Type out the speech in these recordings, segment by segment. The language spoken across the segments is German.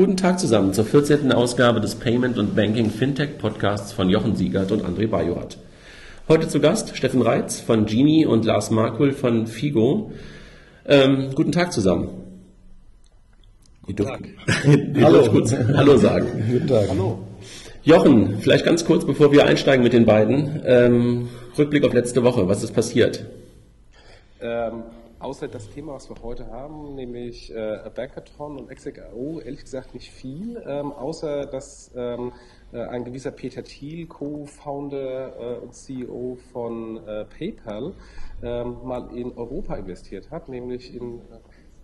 Guten Tag zusammen zur 14. Ausgabe des Payment und Banking Fintech Podcasts von Jochen Siegert und André Bajorat. Heute zu Gast Steffen Reitz von Genie und Lars Markul von Figo. Ähm, guten Tag zusammen. Guten Tag. Hallo. Kurz Hallo sagen. Guten Tag. Hallo. Jochen, vielleicht ganz kurz, bevor wir einsteigen mit den beiden. Ähm, Rückblick auf letzte Woche. Was ist passiert? Ähm, außer das Thema, was wir heute haben, nämlich äh, Bankathon und Exec.io, ehrlich gesagt nicht viel, ähm, außer dass ähm, äh, ein gewisser Peter Thiel, Co-Founder äh, und CEO von äh, PayPal, ähm, mal in Europa investiert hat, nämlich in äh,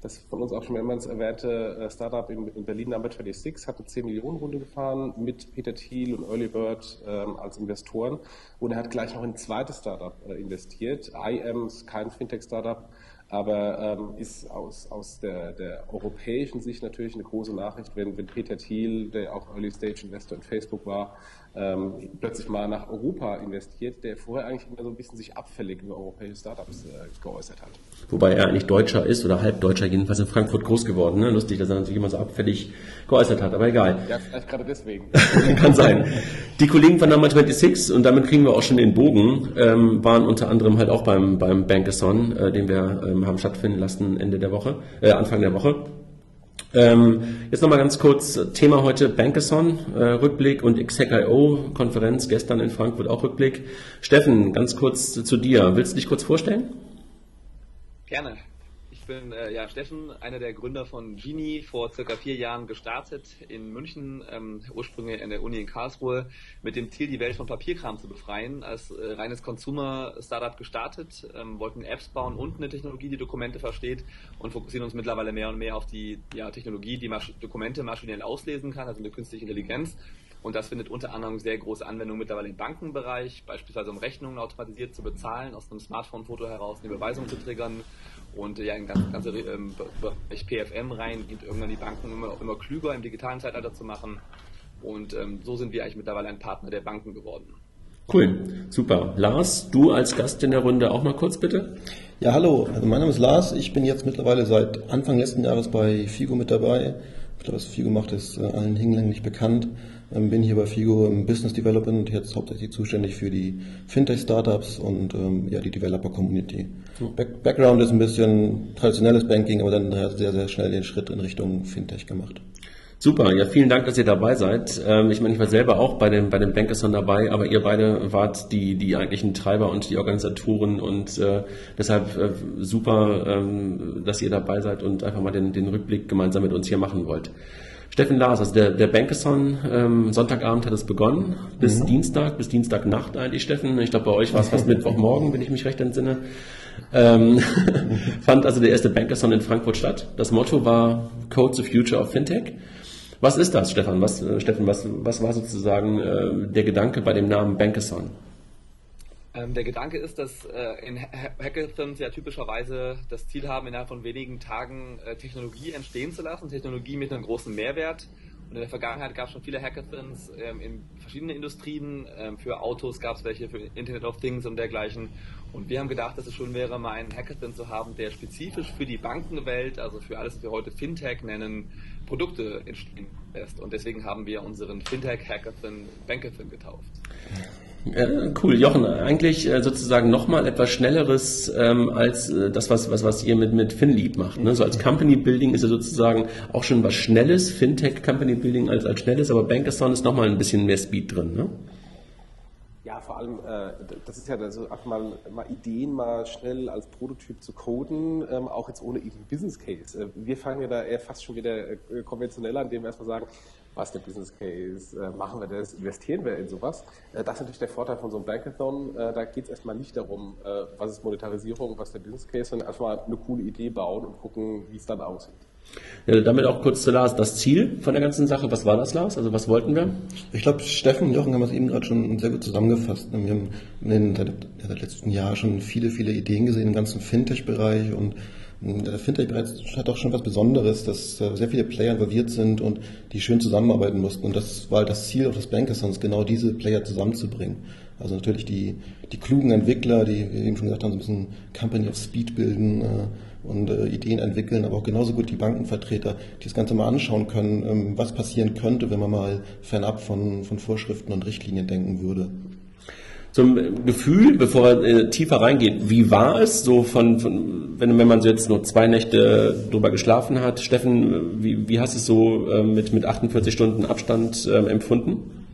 das von uns auch schon mehrmals erwähnte äh, Startup in, in Berlin Number 26 hat eine 10 Millionen Runde gefahren mit Peter Thiel und Early Bird ähm, als Investoren und er hat gleich noch in ein zweites Startup äh, investiert. IAM ist kein Fintech-Startup, aber ähm, ist aus, aus der, der europäischen Sicht natürlich eine große Nachricht, wenn, wenn Peter Thiel, der auch Early Stage Investor in Facebook war, ähm, plötzlich mal nach Europa investiert, der vorher eigentlich immer so ein bisschen sich abfällig über europäische Startups äh, geäußert hat. Wobei er eigentlich Deutscher ist oder Halbdeutscher, jedenfalls in Frankfurt groß geworden. Ne? Lustig, dass er sich immer so abfällig geäußert hat, aber egal. Ja, vielleicht gerade deswegen. Kann sein. Die Kollegen von Number 26, und damit kriegen wir auch schon den Bogen, ähm, waren unter anderem halt auch beim, beim Bankathon, äh, den wir ähm, haben stattfinden lassen Ende der Woche, äh, Anfang der Woche. Ähm, jetzt nochmal ganz kurz, Thema heute Bankathon, äh, Rückblick und XHACIO, Konferenz gestern in Frankfurt auch Rückblick. Steffen, ganz kurz zu dir. Willst du dich kurz vorstellen? Gerne. Ich bin äh, ja Steffen, einer der Gründer von Genie, vor circa vier Jahren gestartet in München, ähm, ursprünglich an der Uni in Karlsruhe, mit dem Ziel, die Welt von Papierkram zu befreien. Als äh, reines Consumer-Startup gestartet, ähm, wollten Apps bauen und eine Technologie, die Dokumente versteht und fokussieren uns mittlerweile mehr und mehr auf die ja, Technologie, die Masch Dokumente maschinell auslesen kann, also eine künstliche Intelligenz. Und das findet unter anderem sehr große Anwendung mittlerweile im Bankenbereich, beispielsweise um Rechnungen automatisiert zu bezahlen, aus einem Smartphone-Foto heraus eine Überweisung zu triggern und ja in ganz ganze ähm, Bereich PFM rein, geht irgendwann die Banken immer, immer klüger im digitalen Zeitalter zu machen. Und ähm, so sind wir eigentlich mittlerweile ein Partner der Banken geworden. Cool, super. Lars, du als Gast in der Runde auch mal kurz bitte. Ja, hallo. Also mein Name ist Lars. Ich bin jetzt mittlerweile seit Anfang letzten Jahres bei FIGO mit dabei. Ich glaube, was FIGO macht, ist äh, allen hinlänglich bekannt. Ähm, bin hier bei FIGO im Business Development jetzt hauptsächlich zuständig für die Fintech-Startups und ähm, ja, die Developer-Community. Back Background ist ein bisschen traditionelles Banking, aber dann sehr, sehr schnell den Schritt in Richtung Fintech gemacht. Super, ja, vielen Dank, dass ihr dabei seid. Ähm, ich meine, ich war selber auch bei dem, bei dem Bankathon dabei, aber ihr beide wart die, die eigentlichen Treiber und die Organisatoren und äh, deshalb äh, super, ähm, dass ihr dabei seid und einfach mal den, den Rückblick gemeinsam mit uns hier machen wollt. Steffen Lars, also der, der Bankathon, ähm, Sonntagabend hat es begonnen, bis mhm. Dienstag, bis Dienstagnacht eigentlich, Steffen. Ich glaube, bei euch war es fast Mittwochmorgen, wenn ich mich recht entsinne. Ähm, fand also der erste Bankathon in Frankfurt statt. Das Motto war Code the Future of Fintech. Was ist das, Stefan? Was, äh, Steffen, was, was war sozusagen äh, der Gedanke bei dem Namen Bankathon? Ähm, der Gedanke ist, dass äh, in Hackathons ja typischerweise das Ziel haben, innerhalb von wenigen Tagen äh, Technologie entstehen zu lassen, Technologie mit einem großen Mehrwert. Und in der Vergangenheit gab es schon viele Hackathons ähm, in verschiedenen Industrien. Ähm, für Autos gab es welche, für Internet of Things und dergleichen. Und wir haben gedacht, dass es schon wäre, mal einen Hackathon zu haben, der spezifisch für die Bankenwelt, also für alles, was wir heute Fintech nennen, Produkte entstehen lässt. Und deswegen haben wir unseren Fintech Hackathon Bankathon getauft. Ja, cool, Jochen, eigentlich äh, sozusagen nochmal etwas Schnelleres ähm, als äh, das, was, was, was ihr mit, mit FinLeap macht. Ne? So als Company Building ist ja sozusagen auch schon was Schnelles, Fintech Company Building als, als Schnelles, aber Bankathon ist nochmal ein bisschen mehr Speed drin. Ne? Ja, vor allem, äh, das ist ja also einfach mal, mal Ideen mal schnell als Prototyp zu coden, ähm, auch jetzt ohne irgendeinen Business Case. Äh, wir fangen ja da eher fast schon wieder äh, konventioneller, indem wir erstmal sagen, was ist der Business Case, äh, machen wir das, investieren wir in sowas. Äh, das ist natürlich der Vorteil von so einem Bankathon. Äh, da geht es erstmal nicht darum, was ist Monetarisierung, was ist der Business Case, sondern erstmal eine coole Idee bauen und gucken, wie es dann aussieht. Ja, damit auch kurz zu Lars. Das Ziel von der ganzen Sache, was war das, Lars? Also was wollten wir? Ich glaube, Steffen und Jochen haben es eben gerade schon sehr gut zusammengefasst. Wir haben in den seit, seit letzten Jahr schon viele, viele Ideen gesehen im ganzen Fintech-Bereich und Der Fintech bereits hat auch schon was Besonderes, dass sehr viele Player involviert sind und die schön zusammenarbeiten mussten. Und das war das Ziel auch des Bankathons, genau diese Player zusammenzubringen. Also natürlich die, die klugen Entwickler, die, wir eben schon gesagt haben, so ein bisschen Company of Speed bilden äh, und äh, Ideen entwickeln, aber auch genauso gut die Bankenvertreter, die das Ganze mal anschauen können, ähm, was passieren könnte, wenn man mal fernab von, von Vorschriften und Richtlinien denken würde. Zum Gefühl, bevor wir äh, tiefer reingehen, wie war es so von, von wenn, wenn man so jetzt nur zwei Nächte drüber geschlafen hat? Steffen, wie, wie hast du es so äh, mit, mit 48 Stunden Abstand äh, empfunden?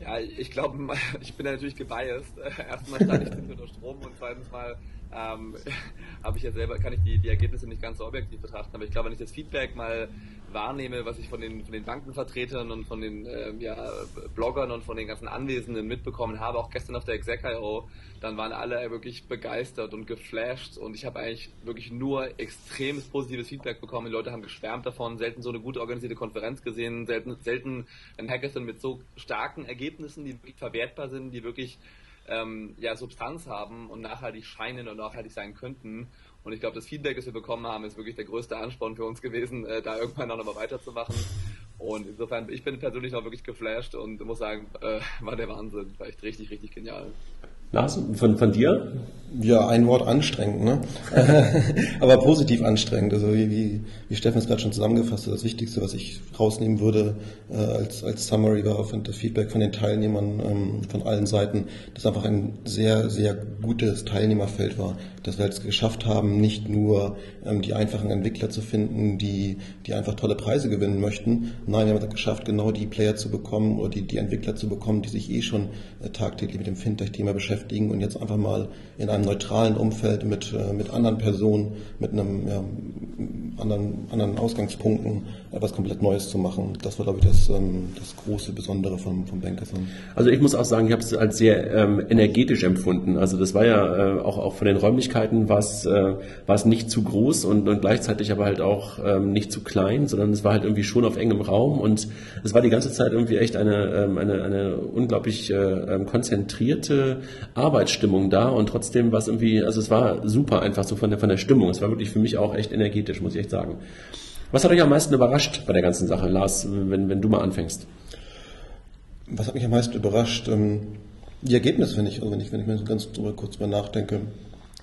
Ja, ich glaube, ich bin natürlich gebiased. Erstmal stand ich unter Strom und zweitens mal ähm, habe ich ja selber, kann ich die, die Ergebnisse nicht ganz so objektiv betrachten, aber ich glaube, wenn ich das Feedback mal wahrnehme, was ich von den, von den Bankenvertretern und von den äh, ja, Bloggern und von den ganzen Anwesenden mitbekommen habe, auch gestern auf der Exec.io, dann waren alle wirklich begeistert und geflasht und ich habe eigentlich wirklich nur extremes positives Feedback bekommen. Die Leute haben geschwärmt davon, selten so eine gut organisierte Konferenz gesehen, selten, selten ein Hackathon mit so starken Ergebnissen, die wirklich verwertbar sind, die wirklich ähm, ja, Substanz haben und nachhaltig scheinen und nachhaltig sein könnten. Und ich glaube, das Feedback, das wir bekommen haben, ist wirklich der größte Ansporn für uns gewesen, äh, da irgendwann auch nochmal weiterzumachen. Und insofern, ich bin persönlich noch wirklich geflasht und muss sagen, äh, war der Wahnsinn. War echt richtig, richtig genial. Lars, von, von dir? Ja, ein Wort anstrengend, ne? Aber positiv anstrengend. Also wie, wie, wie Steffen es gerade schon zusammengefasst hat, das Wichtigste, was ich rausnehmen würde äh, als, als Summary war auf das Feedback von den Teilnehmern ähm, von allen Seiten, dass einfach ein sehr, sehr gutes Teilnehmerfeld war. Dass wir es geschafft haben, nicht nur ähm, die einfachen Entwickler zu finden, die, die einfach tolle Preise gewinnen möchten. Nein, wir haben es geschafft, genau die Player zu bekommen oder die, die Entwickler zu bekommen, die sich eh schon äh, tagtäglich mit dem Fintech-Thema beschäftigen und jetzt einfach mal in einem neutralen Umfeld mit, äh, mit anderen Personen, mit einem ja, anderen, anderen Ausgangspunkten etwas komplett Neues zu machen. Das war, glaube ich, das, ähm, das große Besondere vom, vom Bankathon. Also ich muss auch sagen, ich habe es als sehr ähm, energetisch empfunden. Also das war ja äh, auch, auch von den Räumlichkeiten war es, äh, war nicht zu groß und, und gleichzeitig aber halt auch ähm, nicht zu klein, sondern es war halt irgendwie schon auf engem Raum und es war die ganze Zeit irgendwie echt eine, ähm, eine, eine unglaublich äh, ähm, konzentrierte Arbeitsstimmung da und trotzdem war es irgendwie, also es war super einfach so von der, von der Stimmung. Es war wirklich für mich auch echt energetisch, muss ich echt sagen. Was hat euch am meisten überrascht bei der ganzen Sache, Lars, wenn, wenn du mal anfängst? Was hat mich am meisten überrascht? Ähm, die Ergebnisse, wenn ich, wenn ich, wenn ich mir so ganz drüber, kurz drüber nachdenke.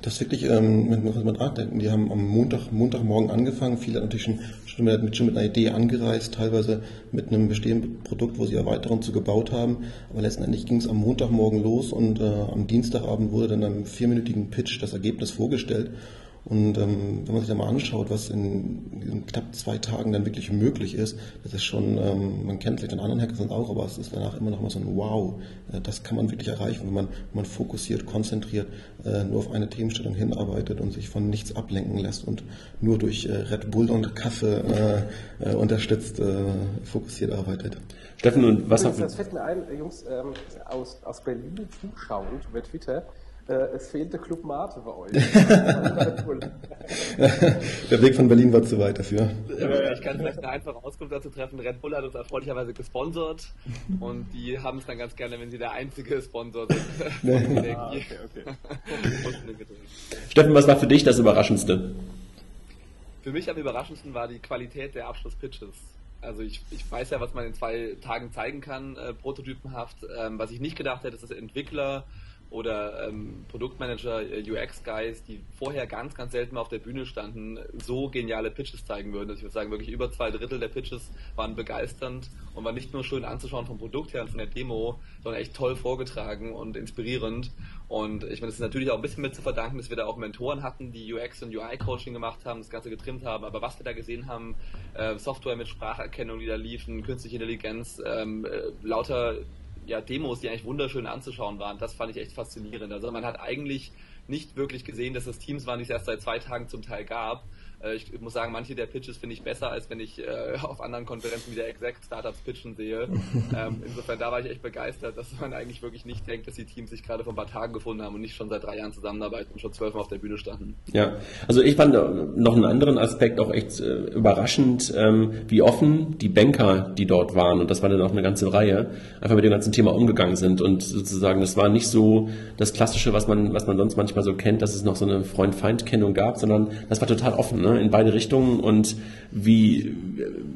Das wirklich, ähm, mit, mit nachdenken. Die haben am Montag, Montagmorgen angefangen. Viele natürlich schon, schon, mit, schon mit einer Idee angereist, teilweise mit einem bestehenden Produkt, wo sie Erweiterungen zu gebaut haben. Aber letztendlich ging es am Montagmorgen los und äh, am Dienstagabend wurde dann einem vierminütigen Pitch das Ergebnis vorgestellt. Und ähm, wenn man sich da mal anschaut, was in, in, knapp zwei Tagen dann wirklich möglich ist, das ist schon, ähm, man kennt vielleicht den anderen Hackathons auch, aber es ist danach immer noch mal so ein Wow, äh, das kann man wirklich erreichen, wenn man, wenn man fokussiert, konzentriert, äh, nur auf eine Themenstellung hinarbeitet und sich von nichts ablenken lässt und nur durch äh, Red Bull und Kaffee äh, äh, unterstützt, äh, fokussiert arbeitet. Steffen, und was hat... Das fällt mir ein, Jungs, ähm, aus, aus Berlin zuschauend über Twitter, äh, es fehlt der Club Mate bei euch. der Weg von Berlin war zu weit dafür. Ich kann vielleicht eine einfache Auskunft dazu treffen. Red Bull hat uns erfreulicherweise gesponsert und die haben es dann ganz gerne, wenn sie der einzige Sponsor sind. ah, okay, okay. Steffen, was war für dich das Überraschendste? Für mich am überraschendsten war die Qualität der Abschlusspitches. Also ich, ich weiß ja, was man in zwei Tagen zeigen kann, äh, prototypenhaft. Ähm, was ich nicht gedacht hätte, ist, dass Entwickler oder ähm, Produktmanager, äh, UX-Guys, die vorher ganz, ganz selten mal auf der Bühne standen, so geniale Pitches zeigen würden. Also ich würde sagen, wirklich über zwei Drittel der Pitches waren begeisternd und waren nicht nur schön anzuschauen vom Produkt her und von der Demo, sondern echt toll vorgetragen und inspirierend. Und ich meine, es ist natürlich auch ein bisschen mit zu verdanken, dass wir da auch Mentoren hatten, die UX und UI-Coaching gemacht haben, das Ganze getrimmt haben. Aber was wir da gesehen haben, äh, Software mit Spracherkennung, die da liefen, künstliche Intelligenz, ähm, äh, lauter ja, Demos, die eigentlich wunderschön anzuschauen waren. Das fand ich echt faszinierend. Also man hat eigentlich nicht wirklich gesehen, dass das Teams waren, die es erst seit zwei Tagen zum Teil gab. Äh, ich muss sagen, manche der Pitches finde ich besser, als wenn ich äh, auf anderen Konferenzen wie der Exact Startups pitchen sehe. ähm, insofern, da war ich echt begeistert, dass man eigentlich wirklich nicht denkt, dass die Teams sich gerade vor ein paar Tagen gefunden haben und nicht schon seit drei Jahren zusammenarbeiten und schon zwölfmal auf der Bühne standen. Ja, also ich fand noch einen anderen Aspekt auch echt äh, überraschend, ähm, wie offen die Banker, die dort waren, und das war dann auch eine ganze Reihe, einfach mit dem ganzen Thema umgegangen sind und sozusagen, das war nicht so das Klassische, was man, was man sonst manchmal so kennt, dass es noch so eine Freund-Feind-Kennung gab, sondern das war total offen, ne? in beide Richtungen und wie,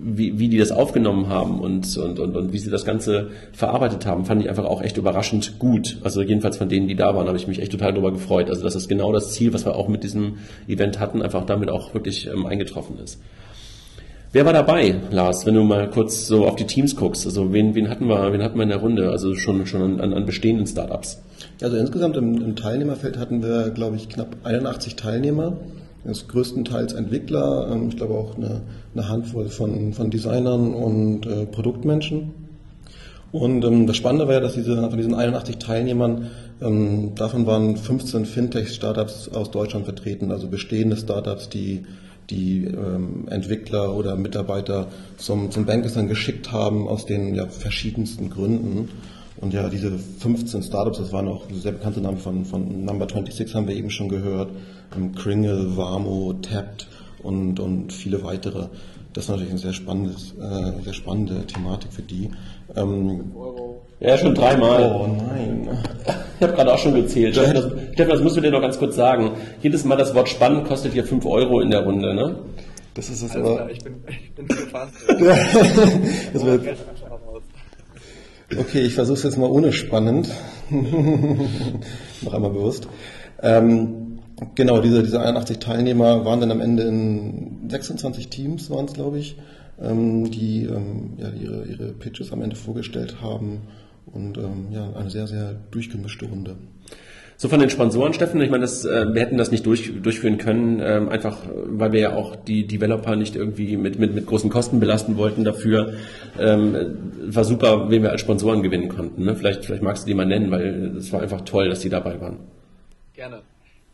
wie, wie die das aufgenommen haben und, und, und, und wie sie das Ganze verarbeitet haben, fand ich einfach auch echt überraschend gut. Also jedenfalls von denen, die da waren, habe ich mich echt total darüber gefreut. Also das ist genau das Ziel, was wir auch mit diesem Event hatten, einfach damit auch wirklich ähm, eingetroffen ist. Wer war dabei, Lars, wenn du mal kurz so auf die Teams guckst? Also wen, wen hatten wir, wen hatten wir in der Runde? Also schon, schon an, an bestehenden Startups. Also insgesamt im, im Teilnehmerfeld hatten wir, glaube ich, knapp 81 Teilnehmer. Ist größtenteils Entwickler, ähm, ich glaube auch eine, eine Handvoll von, von Designern und äh, Produktmenschen. Und ähm, das Spannende war ja, dass diese, von diesen 81 Teilnehmern, ähm, davon waren 15 Fintech-Startups aus Deutschland vertreten, also bestehende Startups, die die ähm, Entwickler oder Mitarbeiter zum, zum Bankers geschickt haben aus den ja, verschiedensten Gründen. Und ja, diese 15 Startups, das waren auch sehr bekannte Namen von, von Number 26, haben wir eben schon gehört. Kringle, Warmo, Tapped und, und viele weitere. Das ist natürlich eine sehr, spannendes, äh, sehr spannende Thematik für die. Ähm, ja, schon dreimal. Oh nein. Ich habe gerade auch schon gezählt. Steffen das, Steffen, das musst du dir noch ganz kurz sagen. Jedes Mal das Wort spannend kostet hier 5 Euro in der Runde, ne? Das ist es aber. Ich bin, ich bin gespannt. das wird, okay, ich versuche es jetzt mal ohne spannend. noch einmal bewusst. Ähm, Genau, diese, diese 81 Teilnehmer waren dann am Ende in 26 Teams, waren es glaube ich, ähm, die ähm, ja, ihre, ihre Pitches am Ende vorgestellt haben und ähm, ja, eine sehr, sehr durchgemischte Runde. So von den Sponsoren, Steffen, ich meine, das, äh, wir hätten das nicht durch, durchführen können, ähm, einfach weil wir ja auch die Developer nicht irgendwie mit, mit, mit großen Kosten belasten wollten dafür. Ähm, war super, wen wir als Sponsoren gewinnen konnten. Ne? Vielleicht, vielleicht magst du die mal nennen, weil es war einfach toll, dass die dabei waren. Gerne.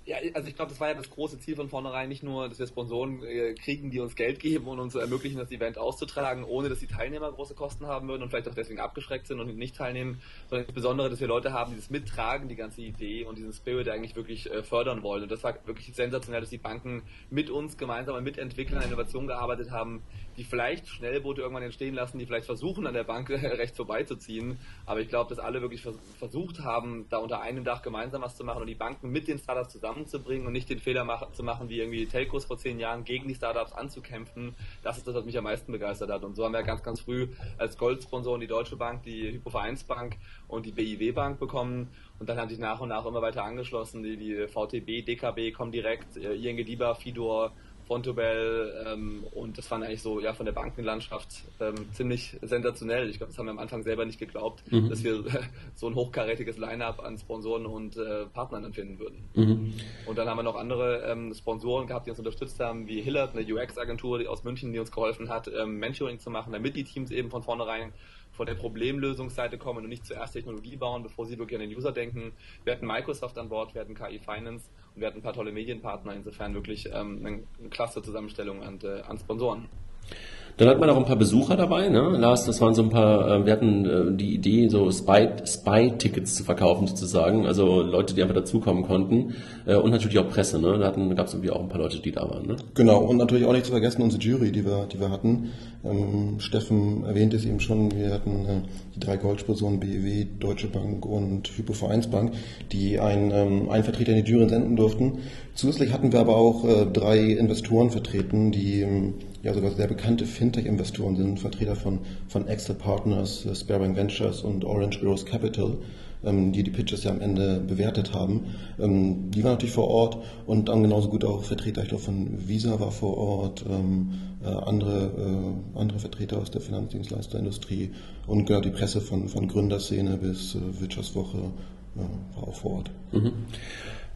Ja, also ich glaube, das war ja das große Ziel von vornherein, nicht nur, dass wir Sponsoren äh, kriegen, die uns Geld geben und uns ermöglichen, das Event auszutragen, ohne dass die Teilnehmer große Kosten haben würden und vielleicht auch deswegen abgeschreckt sind und nicht teilnehmen, sondern insbesondere, dass wir Leute haben, die das mittragen, die ganze Idee und diesen Spirit eigentlich wirklich äh, fördern wollen. Und das war wirklich sensationell, dass die Banken mit uns gemeinsam und mit Entwicklern an Innovation gearbeitet haben, die vielleicht Schnellboote irgendwann entstehen lassen, die vielleicht versuchen, an der Bank rechts vorbeizuziehen. Aber ich glaube, dass alle wirklich versucht haben, da unter einem Dach gemeinsam was zu machen und die Banken mit den Startups zusammenzubringen und nicht den Fehler mach zu machen, wie irgendwie Telcos vor zehn Jahren gegen die Startups anzukämpfen. Das ist das, was mich am meisten begeistert hat. Und so haben wir ganz, ganz früh als Goldsponsoren die Deutsche Bank, die Hypovereinsbank und die BIW Bank bekommen. Und dann haben sich nach und nach immer weiter angeschlossen, die, die VTB, DKB, Comdirect, äh, ING DIBA, Fidor, Fontobel ähm, und das fand eigentlich so ja von der Bankenlandschaft ähm, ziemlich sensationell. Ich glaube, das haben wir am Anfang selber nicht geglaubt, mhm. dass wir so ein hochkarätiges Line-up an Sponsoren und äh, Partnern dann finden würden. Mhm. Und dann haben wir noch andere ähm, Sponsoren gehabt, die uns unterstützt haben, wie Hillard, eine UX-Agentur aus München, die uns geholfen hat, ähm, Mentoring zu machen, damit die Teams eben von vornherein von der Problemlösungsseite kommen und nicht zuerst Technologie bauen, bevor sie wirklich an den User denken. Wir hatten Microsoft an Bord, wir hatten KI Finance wir hatten ein paar tolle Medienpartner, insofern wirklich ähm, eine, eine klasse Zusammenstellung an, äh, an Sponsoren. Dann hat man auch ein paar Besucher dabei, ne? Lars, das waren so ein paar, äh, wir hatten äh, die Idee, so Spy-Tickets zu verkaufen sozusagen, also Leute, die einfach dazukommen konnten äh, und natürlich auch Presse, ne? Da gab es irgendwie auch ein paar Leute, die da waren, ne? Genau, und natürlich auch nicht zu vergessen unsere Jury, die wir, die wir hatten. Ähm, Steffen erwähnt es eben schon, wir hatten äh, die drei Goldsponsoren BEW, Deutsche Bank und Hypovereinsbank, die einen, ähm, einen Vertreter in die Jury senden durften. Zusätzlich hatten wir aber auch äh, drei Investoren vertreten, die ähm, ja sogar sehr bekannte Fintech-Investoren sind, Vertreter von, von Excel Partners, äh, Sparebank Ventures und Orange Growth Capital, die die Pitches ja am Ende bewertet haben. Ähm, die waren natürlich vor Ort und dann genauso gut auch Vertreter, ich glaube von Visa war vor Ort, ähm, äh, andere, äh, andere Vertreter aus der Finanzdienstleisterindustrie und genau die Presse von, von Gründerszene bis äh, Wirtschaftswoche war auch vor Ort. Mhm.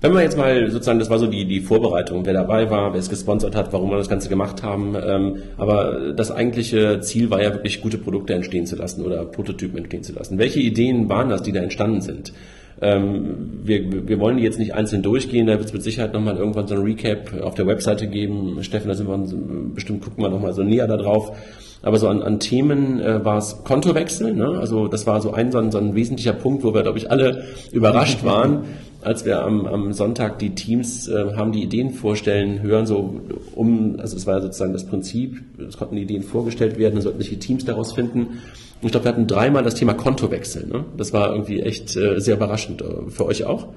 Wenn wir jetzt mal sozusagen, das war so die, die Vorbereitung, wer dabei war, wer es gesponsert hat, warum wir das Ganze gemacht haben. Ähm, aber das eigentliche Ziel war ja wirklich gute Produkte entstehen zu lassen oder Prototypen entstehen zu lassen. Welche Ideen waren das, die da entstanden sind? Ähm, wir, wir wollen die jetzt nicht einzeln durchgehen, da wird es mit Sicherheit nochmal irgendwann so ein Recap auf der Webseite geben. Steffen, da sind wir uns, bestimmt gucken wir nochmal so näher da drauf. Aber so an, an Themen äh, war es Kontowechsel. Ne? Also das war so ein, so ein, so ein wesentlicher Punkt, wo wir, glaube ich, alle überrascht waren, als wir am, am Sonntag die Teams äh, haben die Ideen vorstellen hören, so um, also es war sozusagen das Prinzip, es konnten die Ideen vorgestellt werden, dann sollten sich die Teams daraus finden. Und ich glaube, wir hatten dreimal das Thema Kontowechsel. Ne? Das war irgendwie echt äh, sehr überraschend. Äh, für euch auch?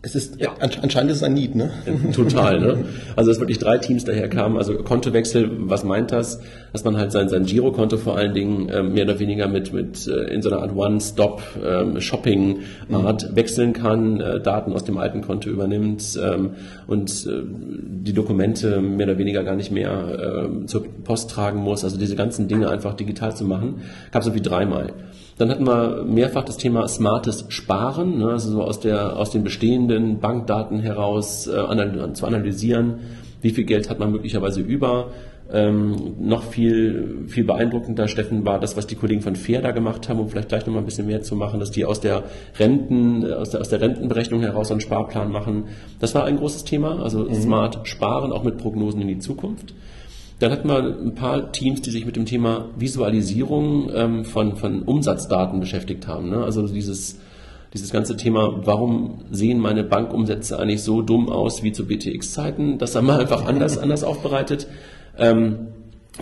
Es ist, ja. anscheinend ist es ein Need, ne? Total, ne? Also, dass wirklich drei Teams daher kamen. Also, Kontowechsel, was meint das? Dass man halt sein, sein Girokonto vor allen Dingen ähm, mehr oder weniger mit, mit äh, in so einer Art One-Stop-Shopping-Art ähm, mhm. wechseln kann, äh, Daten aus dem alten Konto übernimmt ähm, und äh, die Dokumente mehr oder weniger gar nicht mehr äh, zur Post tragen muss. Also, diese ganzen Dinge einfach digital zu machen, gab es irgendwie dreimal. Dann hatten wir mehrfach das Thema smartes Sparen, ne, also so aus, der, aus den bestehenden Bankdaten heraus äh, anal zu analysieren, wie viel Geld hat man möglicherweise über. Ähm, noch viel, viel beeindruckender, Steffen, war das, was die Kollegen von Fair da gemacht haben, um vielleicht gleich noch mal ein bisschen mehr zu machen, dass die aus der Renten, aus der, aus der Rentenberechnung heraus einen Sparplan machen. Das war ein großes Thema, also mhm. smart sparen, auch mit Prognosen in die Zukunft. Dann hatten wir ein paar Teams, die sich mit dem Thema Visualisierung ähm, von, von Umsatzdaten beschäftigt haben. Ne? Also dieses, dieses ganze Thema, warum sehen meine Bankumsätze eigentlich so dumm aus wie zu BTX-Zeiten? Das haben wir einfach anders, anders aufbereitet. Ähm,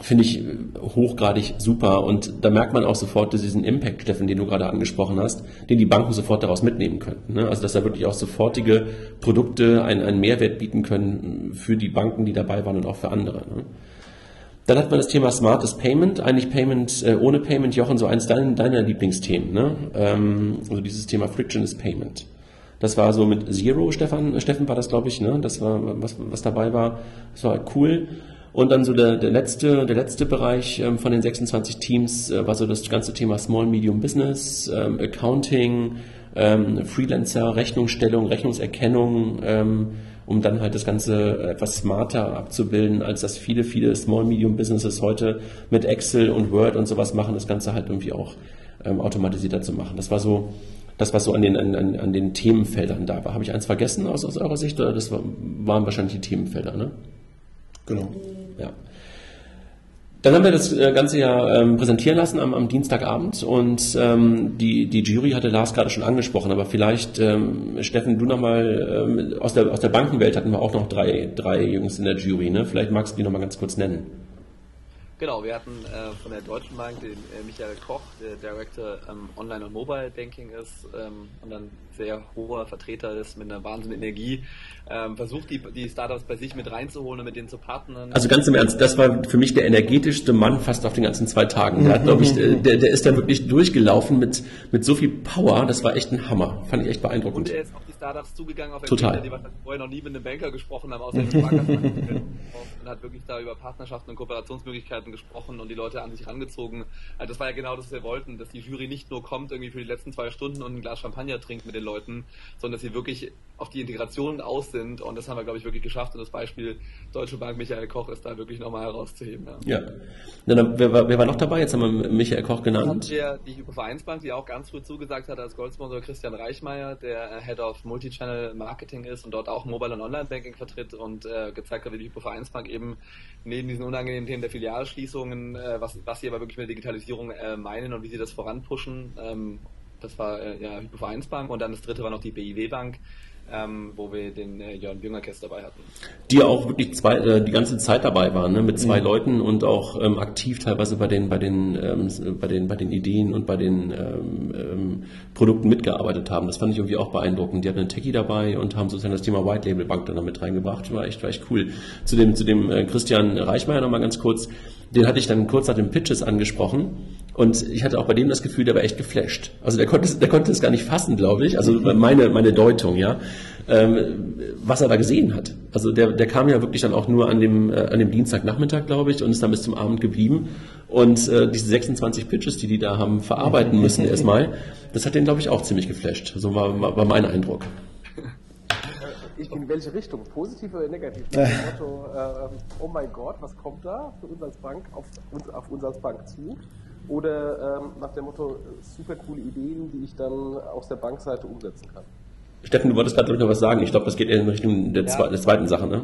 Finde ich hochgradig super und da merkt man auch sofort diesen Impact, Steffen, den du gerade angesprochen hast, den die Banken sofort daraus mitnehmen könnten. Ne? Also dass da wirklich auch sofortige Produkte einen, einen Mehrwert bieten können für die Banken, die dabei waren und auch für andere. Ne? Dann hat man das Thema Smartes Payment, eigentlich Payment äh, ohne Payment, Jochen, so eins deiner, deiner Lieblingsthemen, ne? Ähm, also dieses Thema Frictionless Payment. Das war so mit Zero, Stefan, Steffen war das, glaube ich, ne? Das war, was, was dabei war. Das war cool. Und dann so der, der letzte, der letzte Bereich ähm, von den 26 Teams äh, war so das ganze Thema Small Medium Business, ähm, Accounting, ähm, Freelancer, Rechnungsstellung, Rechnungserkennung, ähm, um dann halt das Ganze etwas smarter abzubilden, als das viele, viele Small-Medium-Businesses heute mit Excel und Word und sowas machen, das Ganze halt irgendwie auch ähm, automatisierter zu machen. Das war so das, was so an den, an, an den Themenfeldern da war. Habe ich eins vergessen aus, aus eurer Sicht oder das war, waren wahrscheinlich die Themenfelder, ne? Genau. Ja. Dann haben wir das äh, Ganze ja ähm, präsentieren lassen am, am Dienstagabend und ähm, die, die Jury hatte Lars gerade schon angesprochen, aber vielleicht, ähm, Steffen, du nochmal, ähm, aus, der, aus der Bankenwelt hatten wir auch noch drei, drei Jungs in der Jury, ne? Vielleicht magst du die nochmal ganz kurz nennen. Genau, wir hatten äh, von der Deutschen Bank den äh, Michael Koch, der Director ähm, Online- und Mobile Banking ist ähm, und dann sehr hoher Vertreter ist mit einer wahnsinnigen Energie, ähm, versucht die, die Startups bei sich mit reinzuholen und mit denen zu partnern. Also ganz im Ernst, das war für mich der energetischste Mann fast auf den ganzen zwei Tagen. Der, hat, ich, äh, der, der ist da wirklich durchgelaufen mit, mit so viel Power, das war echt ein Hammer. Fand ich echt beeindruckend. Und er ist auf die Startups zugegangen, auf Total. die wahrscheinlich vorher noch nie mit einem Banker gesprochen haben, außer dem und hat wirklich da über Partnerschaften und Kooperationsmöglichkeiten gesprochen und die Leute an sich rangezogen. Also das war ja genau das, was wir wollten, dass die Jury nicht nur kommt irgendwie für die letzten zwei Stunden und ein Glas Champagner trinkt mit den Leuten, sondern dass sie wirklich auf die Integration aus sind und das haben wir, glaube ich, wirklich geschafft und das Beispiel Deutsche Bank Michael Koch ist da wirklich nochmal herauszuheben. Ja. ja. Na, wer, war, wer war noch dabei? Jetzt haben wir Michael Koch genannt. Wir die Vereinsbank, die auch ganz früh zugesagt hat als Goldsponsor Christian Reichmeier, der Head of Multichannel Marketing ist und dort auch Mobile und Online Banking vertritt und äh, gezeigt hat, wie die Vereinsbank eben neben diesen unangenehmen Themen der Filialschließungen, äh, was, was sie aber wirklich mit Digitalisierung äh, meinen und wie sie das voranpushen. Ähm, das war äh, ja Vereinsbank und dann das dritte war noch die BIW Bank, ähm, wo wir den äh, Jörn Büngerkest dabei hatten. Die auch wirklich zwei, äh, die ganze Zeit dabei waren, ne? mit zwei mhm. Leuten und auch ähm, aktiv teilweise bei den, bei den, ähm, bei den, bei den Ideen und bei den ähm, ähm, Produkten mitgearbeitet haben. Das fand ich irgendwie auch beeindruckend. Die hatten einen Techie dabei und haben sozusagen das Thema White Label Bank dann mit reingebracht. War echt, war echt cool. Zu dem, zu dem äh, Christian Reichmeier nochmal ganz kurz. Den hatte ich dann kurz nach den Pitches angesprochen und ich hatte auch bei dem das Gefühl, der war echt geflasht. Also der konnte, der konnte es gar nicht fassen, glaube ich. Also meine, meine Deutung, ja. Ähm, was er da gesehen hat. Also der, der kam ja wirklich dann auch nur an dem, äh, an dem Dienstagnachmittag, glaube ich, und ist dann bis zum Abend geblieben. Und äh, diese 26 Pitches, die die da haben verarbeiten müssen erstmal, das hat den, glaube ich, auch ziemlich geflasht. So war, war mein Eindruck. Ich, in welche Richtung? Positiv oder negativ? Dem Motto, äh, oh mein Gott, was kommt da für uns als Bank auf, auf uns als Bank zu? Oder ähm, nach dem Motto super coole Ideen, die ich dann aus der Bankseite umsetzen kann. Steffen, du wolltest gerade noch was sagen. Ich glaube, das geht in Richtung der, ja. der zweiten Sache, ne?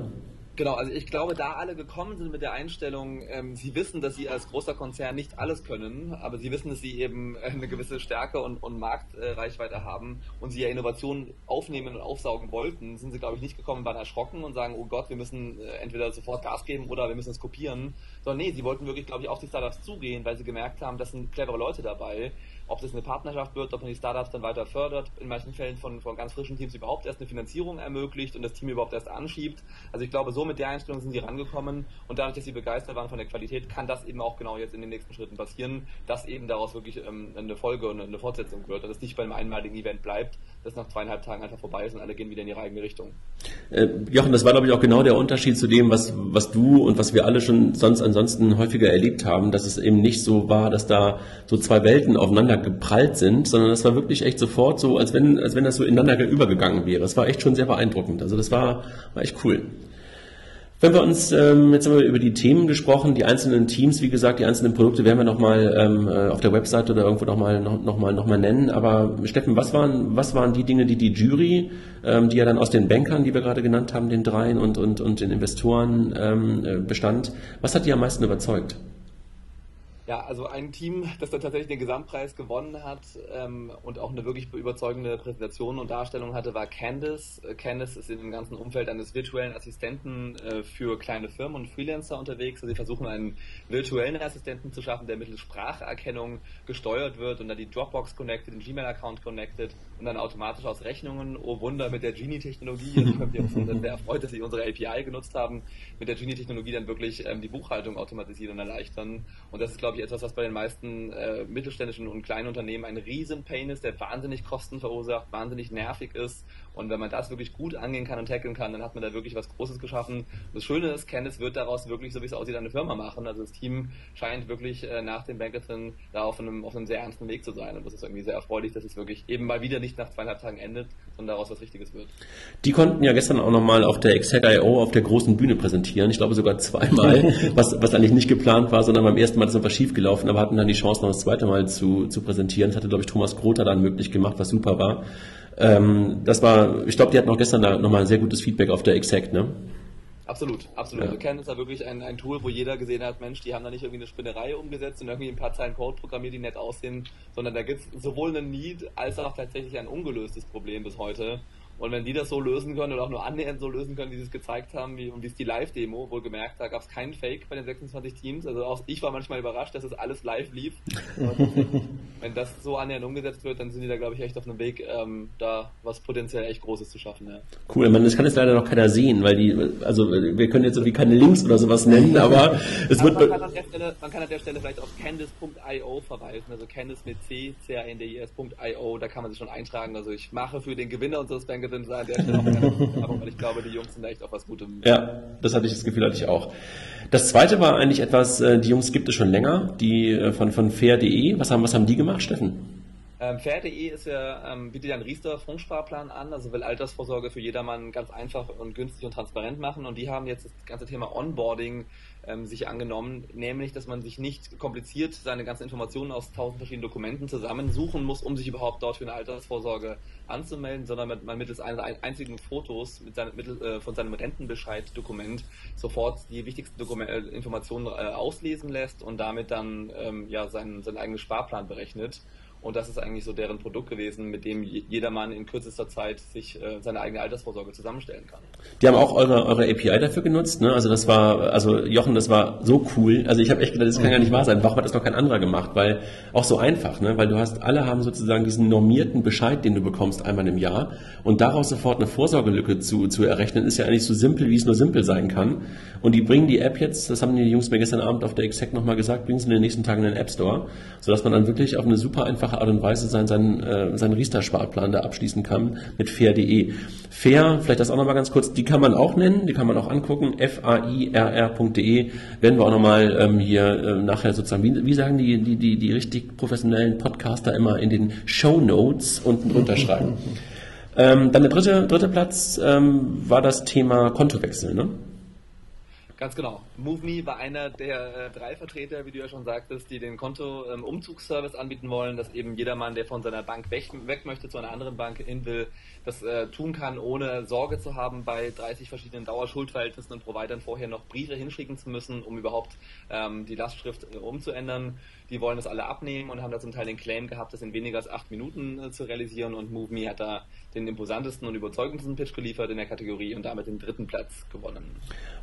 Genau, also ich glaube, da alle gekommen sind mit der Einstellung, ähm, sie wissen, dass sie als großer Konzern nicht alles können, aber sie wissen, dass sie eben äh, eine gewisse Stärke und, und Marktreichweite äh, haben und sie ja Innovationen aufnehmen und aufsaugen wollten, sind sie, glaube ich, nicht gekommen, waren erschrocken und sagen, oh Gott, wir müssen äh, entweder sofort Gas geben oder wir müssen es kopieren, sondern nee, sie wollten wirklich, glaube ich, auf die Startups zugehen, weil sie gemerkt haben, das sind clevere Leute dabei, ob das eine Partnerschaft wird, ob man die Startups dann weiter fördert, in manchen Fällen von, von ganz frischen Teams überhaupt erst eine Finanzierung ermöglicht und das Team überhaupt erst anschiebt. Also ich glaube, so mit der Einstellung sind sie rangekommen und dadurch, dass sie begeistert waren von der Qualität, kann das eben auch genau jetzt in den nächsten Schritten passieren, dass eben daraus wirklich ähm, eine Folge und eine Fortsetzung wird, dass es nicht beim einmaligen Event bleibt, das nach zweieinhalb Tagen einfach vorbei ist und alle gehen wieder in ihre eigene Richtung. Äh, Jochen, das war glaube ich auch genau der Unterschied zu dem, was, was du und was wir alle schon sonst ansonsten häufiger erlebt haben, dass es eben nicht so war, dass da so zwei Welten aufeinander geprallt sind, sondern das war wirklich echt sofort so, als wenn, als wenn das so ineinander übergegangen wäre. Es war echt schon sehr beeindruckend. Also das war, war echt cool. Wenn wir uns, ähm, jetzt haben wir über die Themen gesprochen, die einzelnen Teams, wie gesagt, die einzelnen Produkte werden wir nochmal ähm, äh, auf der Webseite oder irgendwo nochmal noch, noch mal, noch mal nennen. Aber Steffen, was waren, was waren die Dinge, die die Jury, ähm, die ja dann aus den Bankern, die wir gerade genannt haben, den dreien und, und, und den Investoren ähm, äh, bestand, was hat die am meisten überzeugt? Ja, also ein Team, das dann tatsächlich den Gesamtpreis gewonnen hat ähm, und auch eine wirklich überzeugende Präsentation und Darstellung hatte, war Candice. Äh, Candice ist in dem ganzen Umfeld eines virtuellen Assistenten äh, für kleine Firmen und Freelancer unterwegs. Also sie versuchen einen virtuellen Assistenten zu schaffen, der mittels Spracherkennung gesteuert wird und dann die Dropbox connected, den Gmail-Account connected und dann automatisch aus Rechnungen, oh Wunder, mit der Genie-Technologie, also ich habe mich sehr erfreut, dass sie unsere API genutzt haben, mit der Genie-Technologie dann wirklich ähm, die Buchhaltung automatisieren und erleichtern. Und das ist, glaube ich, etwas, was bei den meisten äh, mittelständischen und kleinen Unternehmen ein Riesen-Pain ist, der wahnsinnig Kosten verursacht, wahnsinnig nervig ist. Und wenn man das wirklich gut angehen kann und tackeln kann, dann hat man da wirklich was Großes geschaffen. Und das Schöne ist, Candice wird daraus wirklich, so wie es aussieht, eine Firma machen. Also das Team scheint wirklich äh, nach dem Bankerin da auf einem, auf einem sehr ernsten Weg zu sein. Und das ist irgendwie sehr erfreulich, dass es wirklich eben mal wieder nicht nach zweieinhalb Tagen endet, sondern daraus was Richtiges wird. Die konnten ja gestern auch nochmal auf der Exec.io auf der großen Bühne präsentieren. Ich glaube sogar zweimal, was, was eigentlich nicht geplant war, sondern beim ersten Mal ist etwas schief gelaufen, aber hatten dann die Chance noch das zweite Mal zu, zu präsentieren. Das hatte, glaube ich, Thomas Grother dann möglich gemacht, was super war. Ähm, das war, ich glaube, die hatten auch gestern da nochmal ein sehr gutes Feedback auf der Exact, ne? Absolut, absolut. Ja. Also Ken ist da wirklich ein, ein Tool, wo jeder gesehen hat, Mensch, die haben da nicht irgendwie eine Spinnerei umgesetzt und irgendwie ein paar Zeilen Code programmiert, die nett aussehen, sondern da gibt es sowohl einen Need als auch tatsächlich ein ungelöstes Problem bis heute. Und wenn die das so lösen können oder auch nur annähernd so lösen können, wie sie es gezeigt haben, wie, und wie es die Live-Demo wohl gemerkt, da gab es keinen Fake bei den 26 Teams. Also auch ich war manchmal überrascht, dass es alles live lief. wenn das so annähernd umgesetzt wird, dann sind die da, glaube ich, echt auf einem Weg, ähm, da was potenziell echt Großes zu schaffen. Ja. Cool, man, das kann jetzt leider noch keiner sehen, weil die, also wir können jetzt irgendwie keine Links oder sowas nennen, aber es aber wird. Man kann, an der Stelle, man kann an der Stelle vielleicht auf candice.io verweisen, also candice mit c, c a n d i s.io, da kann man sich schon eintragen. Also ich mache für den Gewinner unseres Bank drin sein, der Stelle auch keine weil ich glaube, die Jungs sind da echt auf was Gutem. Ja, das hatte ich das Gefühl, hatte ich auch. Das zweite war eigentlich etwas, äh, die Jungs gibt es schon länger, die äh, von, von fair.de. Was haben, was haben die gemacht, Steffen? Ähm, Fair.de ist ja, ähm, bietet ja einen Riester-Fondssparplan an, also will Altersvorsorge für jedermann ganz einfach und günstig und transparent machen. Und die haben jetzt das ganze Thema Onboarding ähm, sich angenommen, nämlich, dass man sich nicht kompliziert seine ganzen Informationen aus tausend verschiedenen Dokumenten zusammensuchen muss, um sich überhaupt dort für eine Altersvorsorge anzumelden, sondern man mittels eines einzigen Fotos mit seinem, mittel, äh, von seinem Rentenbescheid-Dokument sofort die wichtigsten Dokument, äh, Informationen äh, auslesen lässt und damit dann ähm, ja seinen, seinen eigenen Sparplan berechnet. Und das ist eigentlich so deren Produkt gewesen, mit dem jedermann in kürzester Zeit sich äh, seine eigene Altersvorsorge zusammenstellen kann. Die haben auch eure, eure API dafür genutzt, ne? Also das war, also Jochen, das war so cool. Also ich habe echt gedacht, das kann ja nicht wahr sein. Warum hat das noch kein anderer gemacht? Weil auch so einfach, ne? Weil du hast, alle haben sozusagen diesen normierten Bescheid, den du bekommst einmal im Jahr und daraus sofort eine Vorsorgelücke zu, zu errechnen, ist ja eigentlich so simpel, wie es nur simpel sein kann. Und die bringen die App jetzt, das haben die Jungs mir gestern Abend auf der Exec nochmal gesagt, bringen sie in den nächsten Tagen in den App Store, sodass man dann wirklich auf eine super einfache einfache Art und Weise seinen, seinen, äh, seinen Riester-Sparplan da abschließen kann mit fair.de. Fair, vielleicht das auch nochmal ganz kurz, die kann man auch nennen, die kann man auch angucken, fairr.de, werden wir auch nochmal ähm, hier äh, nachher sozusagen, wie, wie sagen die, die, die, die richtig professionellen Podcaster immer in den Show Notes unten drunter schreiben. ähm, dann der dritte, dritte Platz ähm, war das Thema Kontowechsel, ne? Ganz genau. MoveMe war einer der äh, drei Vertreter, wie du ja schon sagtest, die den Konto-Umzugsservice ähm, anbieten wollen, dass eben jedermann, der von seiner Bank weg, weg möchte, zu einer anderen Bank hin will, das äh, tun kann, ohne Sorge zu haben, bei 30 verschiedenen Dauerschuldverhältnissen und Providern vorher noch Briefe hinschicken zu müssen, um überhaupt ähm, die Lastschrift äh, umzuändern. Die wollen das alle abnehmen und haben da zum Teil den Claim gehabt, das in weniger als acht Minuten äh, zu realisieren und MoveMe hat da den imposantesten und überzeugendsten Pitch geliefert in der Kategorie und damit den dritten Platz gewonnen.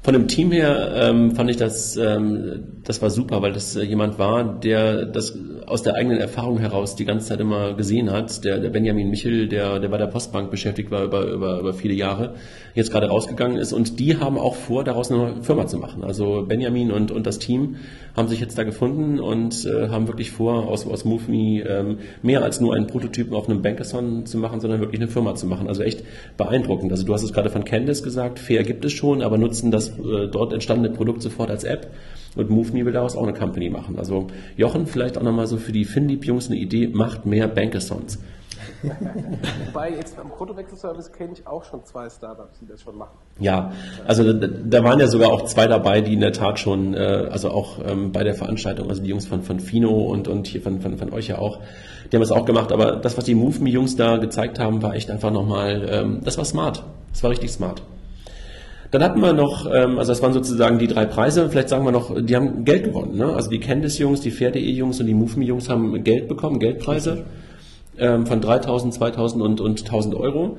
Von dem Team her ähm, fand ich das, ähm, das war super, weil das äh, jemand war, der das aus der eigenen Erfahrung heraus die ganze Zeit immer gesehen hat. Der, der Benjamin Michel, der, der bei der Postbank beschäftigt war über, über, über viele Jahre, jetzt gerade rausgegangen ist und die haben auch vor, daraus eine Firma zu machen. Also Benjamin und, und das Team haben sich jetzt da gefunden und äh, haben wirklich vor, aus, aus MoveMe ähm, mehr als nur einen Prototypen auf einem Bankathon zu machen, sondern wirklich eine Firma zu machen. Also echt beeindruckend. Also du hast es gerade von Candice gesagt, Fair gibt es schon, aber nutzen das äh, dort entstandene Produkt sofort als App. Und MoveMe will daraus auch eine Company machen. Also Jochen, vielleicht auch nochmal so für die FinLeap-Jungs eine Idee, macht mehr Bankathons. Wobei jetzt am Kontowechselservice kenne ich auch schon zwei Startups, die das schon machen. Ja, also da, da, waren ja sogar auch zwei dabei, die in der Tat schon, äh, also auch ähm, bei der Veranstaltung, also die Jungs von, von Fino und, und hier von, von, von euch ja auch, die haben es auch gemacht, aber das, was die MoveMe-Jungs da gezeigt haben, war echt einfach nochmal, ähm, das war smart. Das war richtig smart. Dann hatten wir noch, ähm, also das waren sozusagen die drei Preise, vielleicht sagen wir noch, die haben Geld gewonnen. Ne? Also die Candice-Jungs, die Fair.de-Jungs und die MoveMe-Jungs haben Geld bekommen, Geldpreise ähm, von 3000, 2000 und, und 1000 Euro.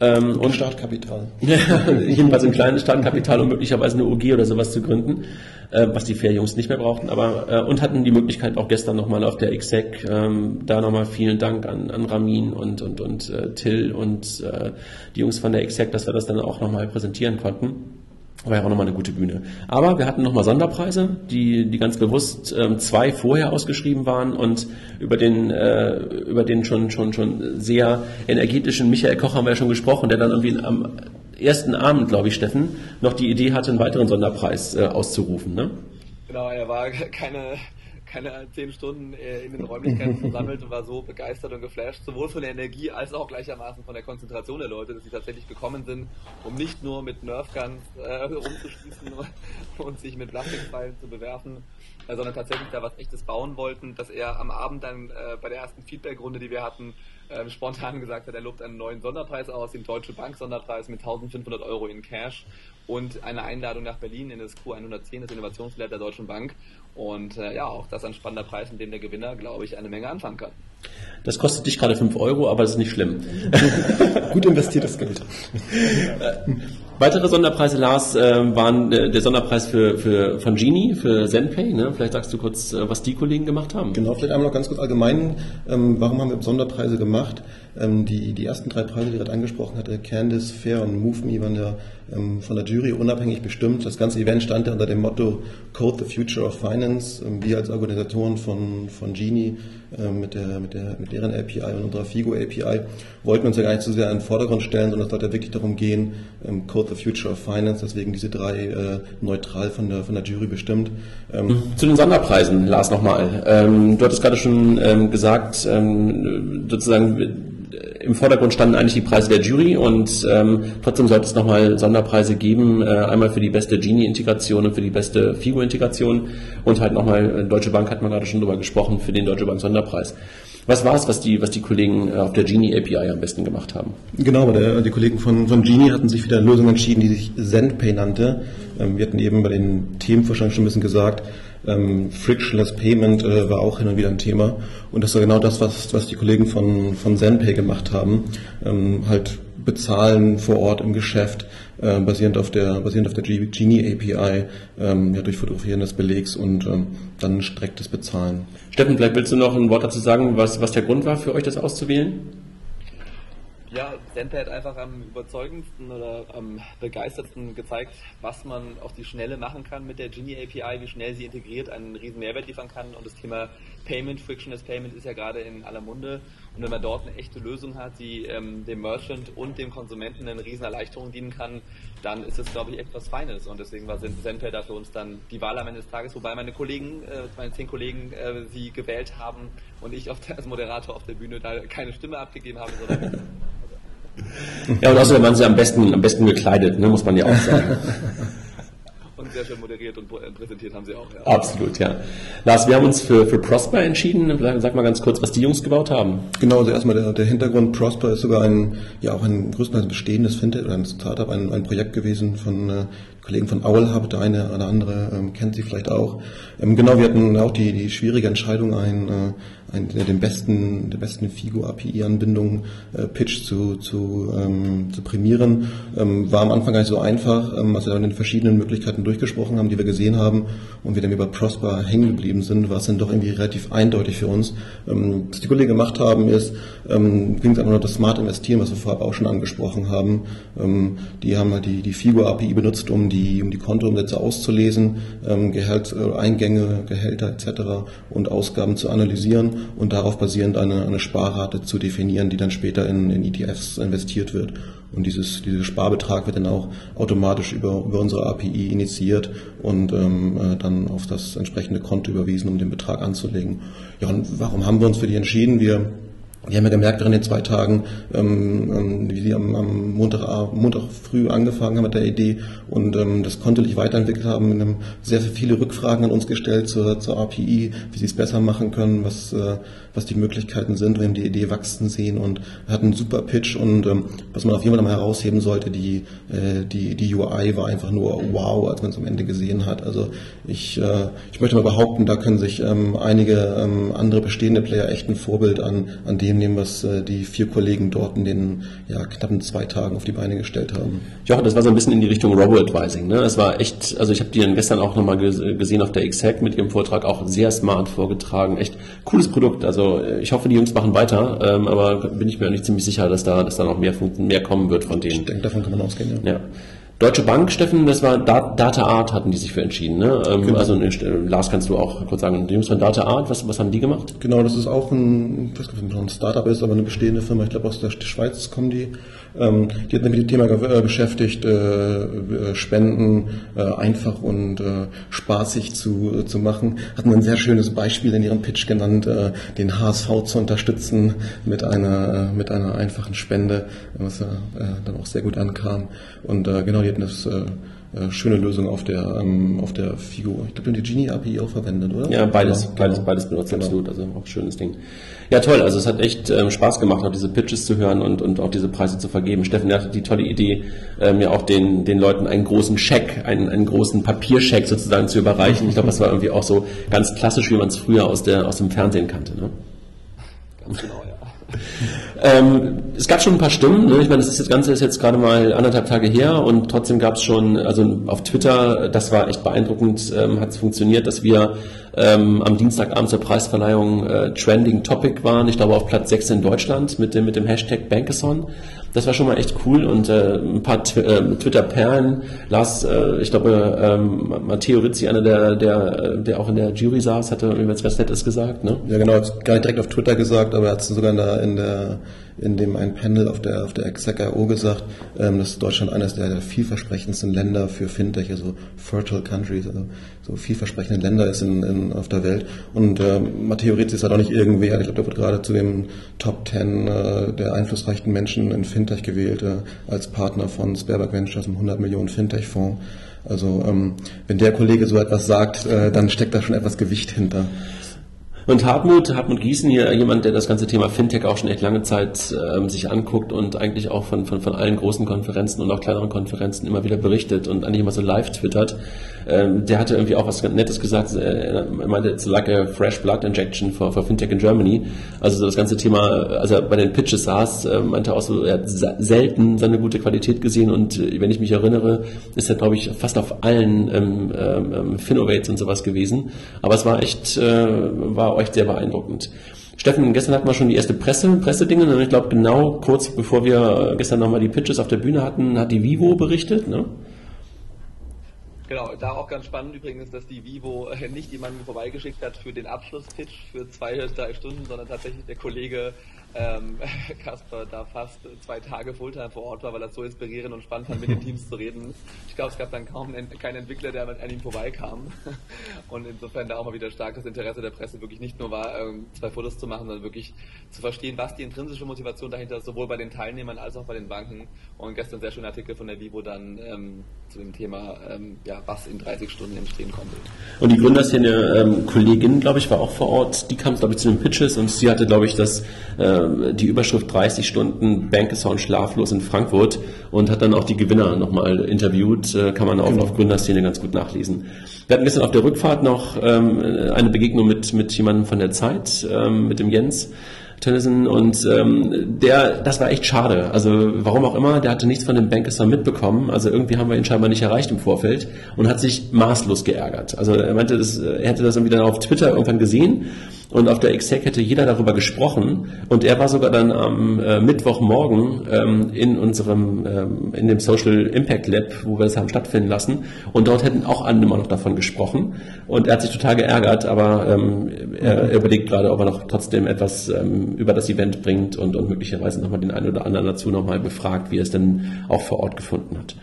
Ähm, und Startkapital. jedenfalls ein kleines Startkapital, um möglicherweise eine OG oder sowas zu gründen, äh, was die Fair-Jungs nicht mehr brauchten. Aber äh, und hatten die Möglichkeit auch gestern nochmal auf der Exec, ähm, da nochmal vielen Dank an, an Ramin und und und äh, Till und äh, die Jungs von der Exec, dass wir das dann auch nochmal präsentieren konnten. War ja auch nochmal eine gute Bühne. Aber wir hatten nochmal Sonderpreise, die, die ganz bewusst ähm, zwei vorher ausgeschrieben waren und über den, äh, über den schon, schon, schon sehr energetischen Michael Koch haben wir ja schon gesprochen, der dann irgendwie am ersten Abend, glaube ich, Steffen, noch die Idee hatte, einen weiteren Sonderpreis äh, auszurufen. Ne? Genau, er war keine keine zehn Stunden äh, in den Räumlichkeiten versammelt und war so begeistert und geflasht, sowohl von der Energie als auch gleichermaßen von der Konzentration der Leute, dass sie tatsächlich gekommen sind, um nicht nur mit Nerfguns äh, rumzuschießen und sich mit Plastikpfeilen zu bewerfen, äh, sondern tatsächlich da was echtes bauen wollten, dass er am Abend dann äh, bei der ersten Feedback-Runde, die wir hatten, äh, spontan gesagt hat, er lobt einen neuen Sonderpreis aus, den Deutsche Bank Sonderpreis mit 1500 Euro in Cash und eine Einladung nach Berlin in das Q110, das Innovationslab der Deutschen Bank. Und äh, ja, auch das ein spannender Preis, in dem der Gewinner, glaube ich, eine Menge anfangen kann. Das kostet dich gerade 5 Euro, aber das ist nicht schlimm. Gut investiertes Geld. Weitere Sonderpreise, Lars, äh, waren äh, der Sonderpreis für, für, von Genie, für ZenPay. Ne? Vielleicht sagst du kurz, äh, was die Kollegen gemacht haben. Genau, vielleicht einmal noch ganz kurz allgemein. Ähm, warum haben wir Sonderpreise gemacht? Ähm, die, die ersten drei Preise, die ich gerade angesprochen hatte, Candice, Fair und MoveMe, waren ja ähm, von der Jury unabhängig bestimmt. Das ganze Event stand ja unter dem Motto Code the Future of Finance. Ähm, wir als Organisatoren von, von Genie ähm, mit, der, mit, der, mit deren API und unserer Figo API wollten uns ja gar nicht so sehr in den Vordergrund stellen, sondern es sollte ja wirklich darum gehen, Code the Future of Finance, deswegen diese drei äh, neutral von der, von der Jury bestimmt. Ähm, Zu den Sonderpreisen, Lars, nochmal. Ähm, du hattest gerade schon ähm, gesagt, ähm, sozusagen im Vordergrund standen eigentlich die Preise der Jury und ähm, trotzdem sollte es nochmal Sonderpreise geben, äh, einmal für die beste Genie-Integration und für die beste Figo-Integration und halt nochmal, äh, Deutsche Bank hat man gerade schon drüber gesprochen, für den Deutsche Bank Sonderpreis. Was war es, was die, was die Kollegen äh, auf der Genie API am besten gemacht haben? Genau, aber der, die Kollegen von, von Genie hatten sich für eine Lösung entschieden, die sich ZendPay nannte. Ähm, wir hatten eben bei den Themenvorstellungen schon ein bisschen gesagt, ähm, Frictionless Payment äh, war auch hin und wieder ein Thema. Und das war genau das, was, was die Kollegen von, von ZenPay gemacht haben. Ähm, halt bezahlen vor Ort im Geschäft, äh, basierend auf der, basierend auf der Genie API, ähm, ja, durch Fotografieren des Belegs und ähm, dann strecktes Bezahlen. Steffen, vielleicht willst du noch ein Wort dazu sagen, was, was der Grund war für euch, das auszuwählen? Ja, Sente hat einfach am überzeugendsten oder am begeistertsten gezeigt, was man auf die Schnelle machen kann mit der Genie API, wie schnell sie integriert einen riesen Mehrwert liefern kann. Und das Thema Payment, Frictionless Payment ist ja gerade in aller Munde. Und wenn man dort eine echte Lösung hat, die ähm, dem Merchant und dem Konsumenten eine riesen Erleichterung dienen kann, dann ist es, glaube ich, etwas Feines. Und deswegen war Zenpay da für uns dann die Wahl am Ende des Tages, wobei meine Kollegen, äh, meine zehn Kollegen äh, sie gewählt haben und ich der, als Moderator auf der Bühne da keine Stimme abgegeben habe, sondern Ja, und außerdem waren sie am besten, am besten gekleidet, ne, muss man ja auch sagen. und sehr schön moderiert und präsentiert haben sie auch. Ja. Absolut, ja. Lars, wir haben uns für, für Prosper entschieden. Sag mal ganz kurz, was die Jungs gebaut haben. Genau, also erstmal der, der Hintergrund. Prosper ist sogar ein, ja auch ein größtenteils bestehendes Fintech oder ein Startup, ein, ein Projekt gewesen von äh, Kollegen von Owl Hub, der eine oder andere ähm, kennt sie vielleicht auch. Ähm, genau, wir hatten auch die, die schwierige Entscheidung, ein, äh, ein, den besten, der besten Figo-API-Anbindung äh, Pitch zu, zu, ähm, zu prämieren. Ähm, war am Anfang gar nicht so einfach, ähm, als wir dann den verschiedenen Möglichkeiten durchgesprochen haben, die wir gesehen haben und wir dann über Prosper hängen geblieben sind, war es dann doch irgendwie relativ eindeutig für uns. Ähm, was die Kollegen gemacht haben, ist, ähm, ging es einfach nur das Smart Investieren, was wir vorher auch schon angesprochen haben. Ähm, die haben halt die, die Figo-API benutzt, um die, um die Kontoumsätze auszulesen, ähm, Gehalt, äh, Eingänge, Gehälter etc. und Ausgaben zu analysieren und darauf basierend eine, eine Sparrate zu definieren, die dann später in, in ETFs investiert wird. Und dieses, dieser Sparbetrag wird dann auch automatisch über, über unsere API initiiert und ähm, äh, dann auf das entsprechende Konto überwiesen, um den Betrag anzulegen. Ja, und warum haben wir uns für die entschieden? Wir wir haben ja gemerkt in den zwei Tagen, ähm, ähm, wie sie am, am Montag, Montag früh angefangen haben mit der Idee und ähm, das kontinuierlich weiterentwickelt haben, haben sehr viele Rückfragen an uns gestellt zur, zur API, wie sie es besser machen können, was, äh, was die Möglichkeiten sind, wenn die Idee wachsen sehen und hatten einen super Pitch und ähm, was man auf jeden Fall mal herausheben sollte, die, äh, die, die UI war einfach nur wow, als man es am Ende gesehen hat. Also ich, äh, ich möchte mal behaupten, da können sich ähm, einige ähm, andere bestehende Player echt ein Vorbild an, an dem nehmen, was äh, die vier Kollegen dort in den ja, knappen zwei Tagen auf die Beine gestellt haben. Ja, das war so ein bisschen in die Richtung Robo-Advising. Ne? Es war echt, also ich habe die dann gestern auch nochmal gesehen auf der X-Hack mit ihrem Vortrag, auch sehr smart vorgetragen. Echt cooles Produkt. Also äh, ich hoffe, die Jungs machen weiter, ähm, aber bin ich mir nicht ziemlich sicher, dass da, dass da noch mehr, mehr kommen wird von denen. Ich denke, davon kann man ausgehen, ja. ja. Deutsche Bank, Steffen, das war Data Art, hatten die sich für entschieden. Ne? Ähm, genau. Also äh, Lars, kannst du auch kurz sagen, die Jungs von Data Art, was, was haben die gemacht? Genau, das ist auch ein, ich weiß nicht, ob es ein Startup ist, aber eine bestehende Firma, ich glaube aus der Schweiz kommen die. Ähm, die hat mit dem Thema äh, beschäftigt, äh, äh, Spenden äh, einfach und äh, spaßig zu, zu machen. Hatten ein sehr schönes Beispiel in ihrem Pitch genannt, den HSV zu unterstützen mit einer, mit einer einfachen Spende, was dann auch sehr gut ankam. Und genau, die hatten das äh, schöne Lösung auf der ähm, auf der Figo. Ich glaube, die Genie API auch verwendet, oder? Ja, beides, genau. beides, beides benutzt genau. absolut. Also auch schönes Ding. Ja, toll. Also es hat echt ähm, Spaß gemacht, auch diese Pitches zu hören und, und auch diese Preise zu vergeben. Steffen hatte die tolle Idee, ähm, ja auch den, den Leuten einen großen Scheck, einen, einen großen Papierscheck sozusagen zu überreichen. Ich glaube, das war irgendwie auch so ganz klassisch, wie man es früher aus, der, aus dem Fernsehen kannte. Ne? Ganz genau, ja. Ähm, es gab schon ein paar Stimmen. Ne? Ich meine, das, ist das Ganze ist jetzt gerade mal anderthalb Tage her und trotzdem gab es schon, also auf Twitter, das war echt beeindruckend, ähm, hat es funktioniert, dass wir ähm, am Dienstagabend zur Preisverleihung äh, Trending Topic waren. Ich glaube auf Platz 6 in Deutschland mit dem, mit dem Hashtag Bankathon. Das war schon mal echt cool und äh, ein paar äh, Twitter-Perlen. Lars, äh, ich glaube, ähm, Matteo Rizzi, einer der, der, der auch in der Jury saß, hatte irgendwas ganz Nettes gesagt, ne? Ja, genau, hat gar nicht direkt auf Twitter gesagt, aber er hat es sogar in der, in der in dem ein Panel auf der, auf der ExecIO gesagt, ähm, dass Deutschland eines der, der vielversprechendsten Länder für Fintech, also Fertile Countries, also so vielversprechende Länder ist in, in, auf der Welt. Und äh, Matteo Rizzi ist halt auch nicht irgendwer. Ich glaube, der wird gerade zu dem Top Ten äh, der einflussreichen Menschen in Fintech gewählt, äh, als Partner von Sperberg Ventures, einem 100 Millionen Fintech-Fonds. Also ähm, wenn der Kollege so etwas sagt, äh, dann steckt da schon etwas Gewicht hinter. Und Hartmut, Hartmut Gießen hier, jemand, der das ganze Thema Fintech auch schon echt lange Zeit ähm, sich anguckt und eigentlich auch von, von, von allen großen Konferenzen und auch kleineren Konferenzen immer wieder berichtet und eigentlich immer so live twittert, ähm, der hatte irgendwie auch was ganz Nettes gesagt. Er meinte, it's like a fresh blood injection for, for Fintech in Germany. Also so das ganze Thema, als er bei den Pitches saß, äh, meinte er auch so, er hat selten seine gute Qualität gesehen und äh, wenn ich mich erinnere, ist er, glaube ich, fast auf allen ähm, ähm, Finnovates und sowas gewesen. Aber es war echt, äh, war echt sehr beeindruckend. Steffen, gestern hatten wir schon die erste Presse, Pressedinge. Und ich glaube, genau kurz bevor wir gestern nochmal die Pitches auf der Bühne hatten, hat die Vivo berichtet. Ne? Genau, da auch ganz spannend übrigens, dass die Vivo nicht jemanden vorbeigeschickt hat für den Abschlusspitch für zwei, drei Stunden, sondern tatsächlich der Kollege ähm, Kasper da fast zwei Tage Fulltime vor Ort war, weil er so inspirierend und spannend fand, mit den Teams zu reden. Ich glaube, es gab dann kaum keinen Entwickler, der an ihm vorbeikam. Und insofern da auch mal wieder stark das Interesse der Presse wirklich nicht nur war, ähm, zwei Fotos zu machen, sondern wirklich zu verstehen, was die intrinsische Motivation dahinter ist, sowohl bei den Teilnehmern als auch bei den Banken. Und gestern sehr schöner Artikel von der Vivo dann ähm, zu dem Thema, ähm, ja, was in 30 Stunden entstehen konnte. Und die Gründerszene ähm, Kollegin, glaube ich, war auch vor Ort. Die kam, glaube ich, zu den Pitches und sie hatte, glaube ich, das, äh, die Überschrift 30 Stunden Bankesound schlaflos in Frankfurt und hat dann auch die Gewinner nochmal interviewt. Äh, kann man auch genau. auf Gründerszene ganz gut nachlesen. Wir hatten gestern auf der Rückfahrt noch ähm, eine Begegnung mit, mit jemandem von der Zeit, ähm, mit dem Jens. Tennyson und ähm, der, das war echt schade. Also warum auch immer, der hatte nichts von dem Bankeson mitbekommen. Also irgendwie haben wir ihn scheinbar nicht erreicht im Vorfeld und hat sich maßlos geärgert. Also er meinte, das, er hätte das irgendwie dann auf Twitter irgendwann gesehen und auf der Exec hätte jeder darüber gesprochen und er war sogar dann am äh, Mittwochmorgen ähm, in unserem ähm, in dem Social Impact Lab, wo wir es haben stattfinden lassen und dort hätten auch andere noch davon gesprochen und er hat sich total geärgert, aber ähm, er, er, überlegt gerade, ob er noch trotzdem etwas ähm, über das Event bringt und, und möglicherweise nochmal den einen oder anderen dazu nochmal befragt, wie er es denn auch vor Ort gefunden hat.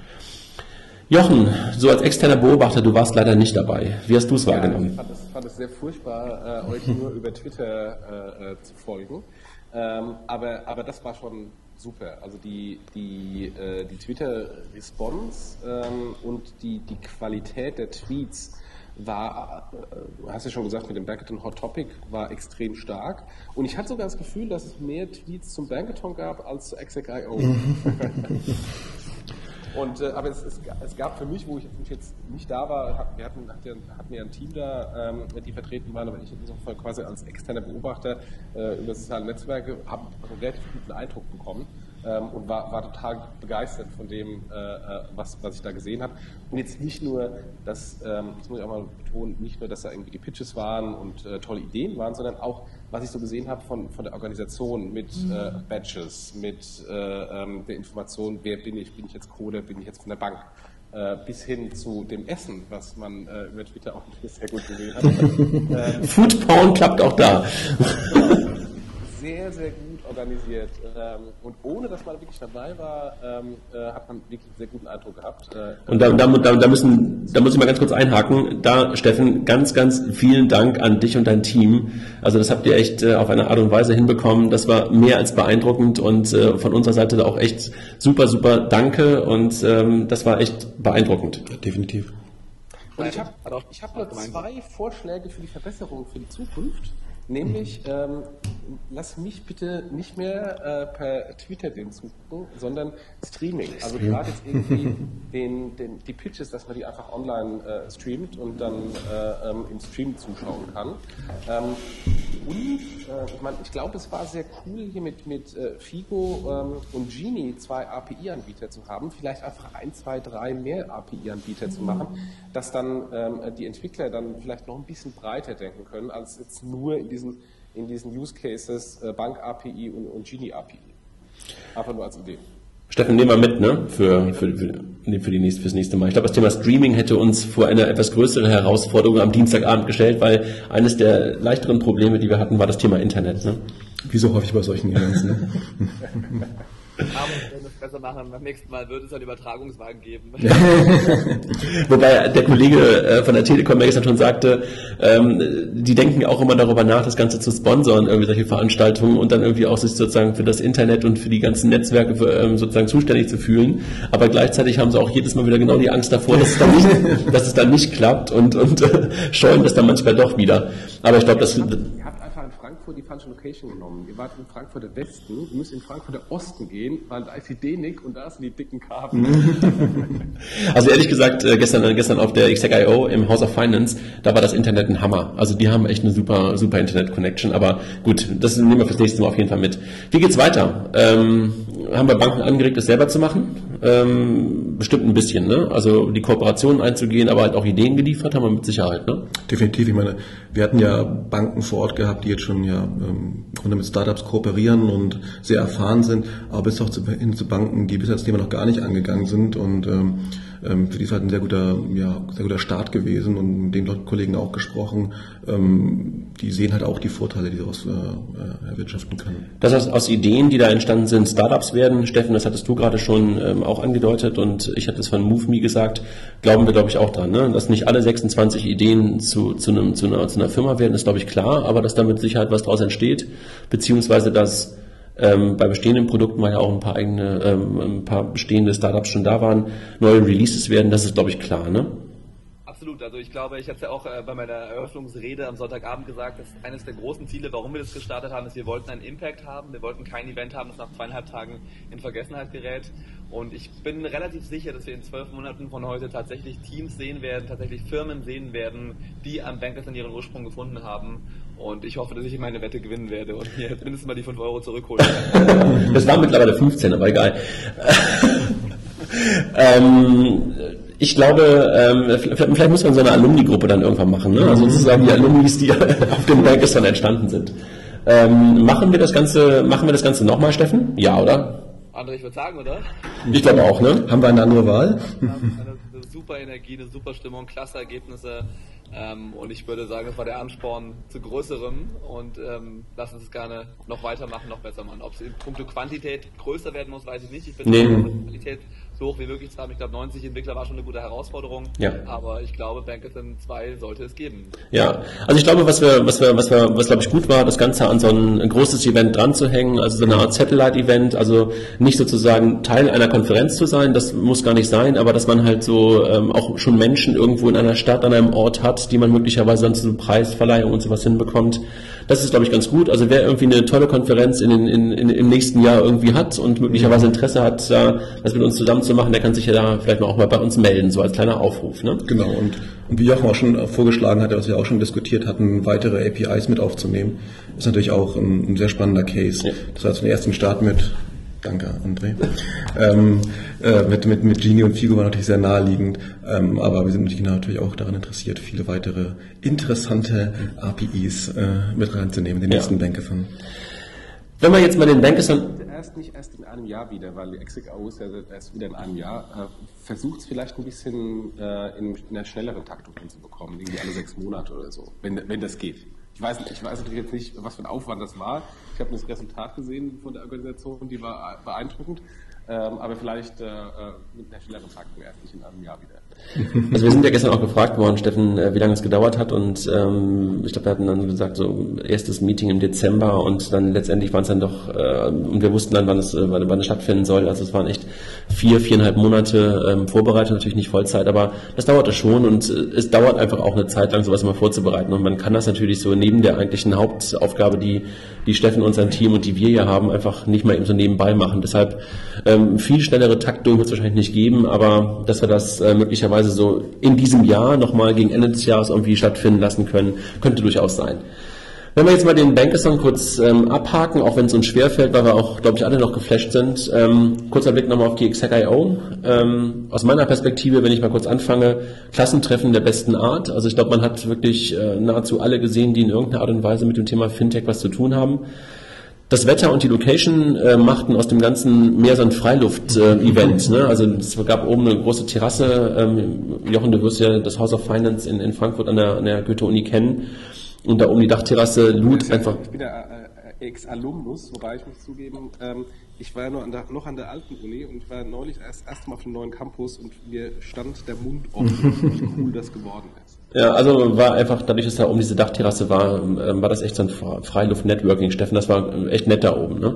Jochen, so als externer Beobachter, du warst leider nicht dabei. Wie hast du es wahrgenommen? Ich fand es, fand es sehr furchtbar, äh, euch nur über Twitter äh, äh, zu folgen. Ähm, aber, aber das war schon super. Also die, die, äh, die Twitter-Response ähm, und die, die Qualität der Tweets war, äh, du hast ja schon gesagt, mit dem Bankathon Hot Topic war extrem stark. Und ich hatte sogar das Gefühl, dass es mehr Tweets zum Bankathon gab als zu Exec.io. Und, äh, aber es, es, es, gab für mich, wo ich jetzt nicht da war, wir hatten, hatten ja ein Team da, ähm, die vertreten waren, aber ich in diesem Fall quasi als externer Beobachter äh, über soziale Netzwerke habe einen relativ guten Eindruck bekommen ähm, und war, war total begeistert von dem, äh, äh was, was ich da gesehen habe. Und jetzt nicht nur, dass, ähm, das muss ich auch mal betonen, nicht nur, dass da irgendwie die Pitches waren und äh, tolle Ideen waren, sondern auch, was ich so gesehen habe von, von der Organisation mit mhm. äh, Badges, mit äh, ähm, der Information, wer bin ich, bin ich jetzt Coder, bin ich jetzt von der Bank, äh, bis hin zu dem Essen, was man äh, über Twitter auch sehr gut gesehen hat. ähm, Food Porn klappt auch da. Sehr, sehr gut organisiert. Ähm, und ohne dass man wirklich dabei war, ähm, äh, hat man wirklich einen sehr guten Eindruck gehabt. Äh, und da, da, da, da, müssen, da muss ich mal ganz kurz einhaken. Da, Steffen, ganz, ganz vielen Dank an dich und dein Team. Also das habt ihr echt äh, auf eine Art und Weise hinbekommen. Das war mehr als beeindruckend und äh, von unserer Seite auch echt super, super Danke und ähm, das war echt beeindruckend. Definitiv. Und ich habe ich hab nur zwei Vorschläge für die Verbesserung für die Zukunft. Nämlich, ähm, lass mich bitte nicht mehr äh, per Twitter den zugucken, sondern Streaming. Also gerade jetzt irgendwie den, den, die Pitches, dass man die einfach online äh, streamt und dann äh, ähm, im Stream zuschauen kann. Ähm, und äh, ich meine, ich glaube, es war sehr cool hier mit, mit äh, Figo ähm, und Genie zwei API-Anbieter zu haben, vielleicht einfach ein, zwei, drei mehr API-Anbieter zu machen, dass dann ähm, die Entwickler dann vielleicht noch ein bisschen breiter denken können, als jetzt nur in diesen, in diesen Use Cases äh, Bank API und, und Genie API. Einfach nur als Idee. Steffen, nehmen wir mit, ne? Für, für, für, für die nächste, fürs nächste Mal. Ich glaube, das Thema Streaming hätte uns vor eine etwas größere Herausforderung am Dienstagabend gestellt, weil eines der leichteren Probleme, die wir hatten, war das Thema Internet. Ne? Wie so häufig bei solchen Events, ne? Es besser machen. Beim nächsten Mal wird es einen Übertragungswagen geben. Wobei der Kollege äh, von der Telekom gestern schon sagte, ähm, die denken auch immer darüber nach, das Ganze zu sponsern, irgendwie solche Veranstaltungen und dann irgendwie auch sich sozusagen für das Internet und für die ganzen Netzwerke ähm, sozusagen zuständig zu fühlen. Aber gleichzeitig haben sie auch jedes Mal wieder genau die Angst davor, dass es dann nicht, dass es dann nicht klappt und, und äh, scheuen das dann manchmal doch wieder. Aber ich glaube, das Frankfurt die falsche Location genommen. Ihr wart in Frankfurter Westen, ihr müsst in Frankfurter Osten gehen, weil da ist die DENIC und da sind die dicken Kabel. also ehrlich gesagt, äh, gestern, äh, gestern auf der XTech.io im House of Finance, da war das Internet ein Hammer. Also die haben echt eine super, super Internet-Connection. Aber gut, das nehmen wir fürs nächste Mal auf jeden Fall mit. Wie geht's weiter? Ähm, haben wir Banken angeregt, das selber zu machen? Ähm, bestimmt ein bisschen, ne? Also die Kooperationen einzugehen, aber halt auch Ideen geliefert haben wir mit Sicherheit, ne? Definitiv. Ich meine, wir hatten ja Banken vor Ort gehabt, die jetzt schon ja ähm, im Grunde mit Startups kooperieren und sehr erfahren sind, aber bis auch zu, hin zu Banken, die bisher das Thema noch gar nicht angegangen sind und ähm, ähm, für die ist halt ein sehr guter, ja, sehr guter Start gewesen und mit den Kollegen auch gesprochen. Ähm, die sehen halt auch die Vorteile, die daraus äh, erwirtschaften können. Das heißt, aus Ideen, die da entstanden sind, Startups werden, Steffen, das hattest du gerade schon ähm, auch angedeutet und ich hatte es von MoveMe gesagt, glauben wir, glaube ich, auch dran, ne? dass nicht alle 26 Ideen zu, zu, einem, zu, einer, zu einer Firma werden, ist, glaube ich, klar, aber dass da mit Sicherheit was draus entsteht, beziehungsweise dass ähm, bei bestehenden Produkten, weil ja auch ein paar eigene, ähm, ein paar bestehende Startups schon da waren, neue Releases werden, das ist, glaube ich, klar, ne? Absolut. Also ich glaube, ich habe es ja auch äh, bei meiner Eröffnungsrede am Sonntagabend gesagt, dass eines der großen Ziele, warum wir das gestartet haben, ist, wir wollten einen Impact haben. Wir wollten kein Event haben, das nach zweieinhalb Tagen in Vergessenheit gerät. Und ich bin relativ sicher, dass wir in zwölf Monaten von heute tatsächlich Teams sehen werden, tatsächlich Firmen sehen werden, die am Bankers in ihren Ursprung gefunden haben. Und ich hoffe, dass ich meine Wette gewinnen werde und mir mindestens mal die 5 Euro zurückholen werde. Das waren mittlerweile 15, aber egal. ähm, ich glaube, ähm, vielleicht muss man so eine Alumni-Gruppe dann irgendwann machen, ne? also sozusagen die Alumnis, die auf dem Bankers dann entstanden sind. Ähm, machen wir das Ganze, machen wir das Ganze nochmal, Steffen? Ja, oder? André, ich würde sagen, oder? Ich glaube auch, ne? Haben wir eine andere Wahl? Wir haben eine, eine super Energie, eine super Stimmung, klasse Ergebnisse. Ähm, und ich würde sagen, das war der Ansporn zu größerem und ähm, lass uns es gerne noch weitermachen, noch besser machen. Ob es in puncto Quantität größer werden muss, weiß ich nicht. Ich bin nee. Qualität so hoch wie möglich zu haben. Ich glaube, 90 Entwickler war schon eine gute Herausforderung. Ja. Aber ich glaube, Bankerton 2 sollte es geben. Ja, also ich glaube, was wir, was wir, was wir, was glaube ich gut war, das Ganze an so ein, ein großes Event dran zu hängen, also so eine Art Satellite-Event, also nicht sozusagen Teil einer Konferenz zu sein, das muss gar nicht sein, aber dass man halt so ähm, auch schon Menschen irgendwo in einer Stadt, an einem Ort hat, die man möglicherweise dann zu Preisverleihung und sowas hinbekommt. Das ist, glaube ich, ganz gut. Also wer irgendwie eine tolle Konferenz in, in, in, im nächsten Jahr irgendwie hat und möglicherweise Interesse hat, da das mit uns zusammen zu machen, der kann sich ja da vielleicht auch mal bei uns melden, so als kleiner Aufruf. Ne? Genau, und, und wie Jochen auch schon vorgeschlagen hatte, was wir auch schon diskutiert hatten, weitere APIs mit aufzunehmen, ist natürlich auch ein, ein sehr spannender Case. Ja. Das heißt, den ersten Start mit Danke, André. ähm, äh, mit, mit, mit Genie und Figo war natürlich sehr naheliegend, ähm, aber wir sind natürlich auch daran interessiert, viele weitere interessante APIs äh, mit reinzunehmen, den ja. nächsten Bankathon. Wenn wir jetzt mal den Bankathon... Erst nicht erst in einem Jahr wieder, weil die Exec-AO ist ja erst wieder in einem Jahr. Äh, Versucht es vielleicht ein bisschen äh, in, in einer schnelleren Taktung hinzubekommen, irgendwie alle sechs Monate oder so, wenn, wenn das geht. Ich weiß, ich weiß natürlich jetzt nicht, was für ein Aufwand das war. Ich habe das Resultat gesehen von der Organisation, die war beeindruckend. Ähm, aber vielleicht äh, äh mit einer schnelleren Taktung erst nicht in einem Jahr wieder. Also wir sind ja gestern auch gefragt worden, Steffen, äh, wie lange es gedauert hat und ähm, ich glaube, wir hatten dann gesagt, so erstes Meeting im Dezember und dann letztendlich waren es dann doch, äh, und wir wussten dann, wann es, äh, wann, wann es stattfinden soll. Also es waren echt vier, viereinhalb Monate ähm, Vorbereitung, natürlich nicht Vollzeit, aber das dauerte schon und äh, es dauert einfach auch eine Zeit lang, sowas mal vorzubereiten und man kann das natürlich so neben der eigentlichen Hauptaufgabe, die, die Steffen und sein Team und die wir hier haben, einfach nicht mal eben so nebenbei machen. Deshalb ähm, viel schnellere Taktung wird es wahrscheinlich nicht geben, aber dass wir das äh, möglicherweise so in diesem Jahr nochmal gegen Ende des Jahres irgendwie stattfinden lassen können, könnte durchaus sein. Wenn wir jetzt mal den Bankathon kurz ähm, abhaken, auch wenn es uns schwerfällt, weil wir auch, glaube ich, alle noch geflasht sind. Ähm, kurzer Blick nochmal auf die Exec.io. Ähm, aus meiner Perspektive, wenn ich mal kurz anfange, Klassentreffen der besten Art. Also ich glaube, man hat wirklich äh, nahezu alle gesehen, die in irgendeiner Art und Weise mit dem Thema Fintech was zu tun haben. Das Wetter und die Location äh, machten aus dem Ganzen mehr so ein Freiluft-Event. Äh, ne? Also es gab oben eine große Terrasse. Ähm, Jochen, du wirst ja das House of Finance in, in Frankfurt an der, an der Goethe-Uni kennen. Und da oben die Dachterrasse lud einfach... Ich bin ja äh, Ex-Alumnus, wobei ich muss zugeben, ähm, ich war ja noch an, der, noch an der alten Uni und war neulich erst erstmal auf dem neuen Campus und mir stand der Mund offen, wie cool das geworden ist. Ja, also war einfach, dadurch, dass da um diese Dachterrasse war, ähm, war das echt so ein Freiluft-Networking, Steffen, das war echt nett da oben, ne?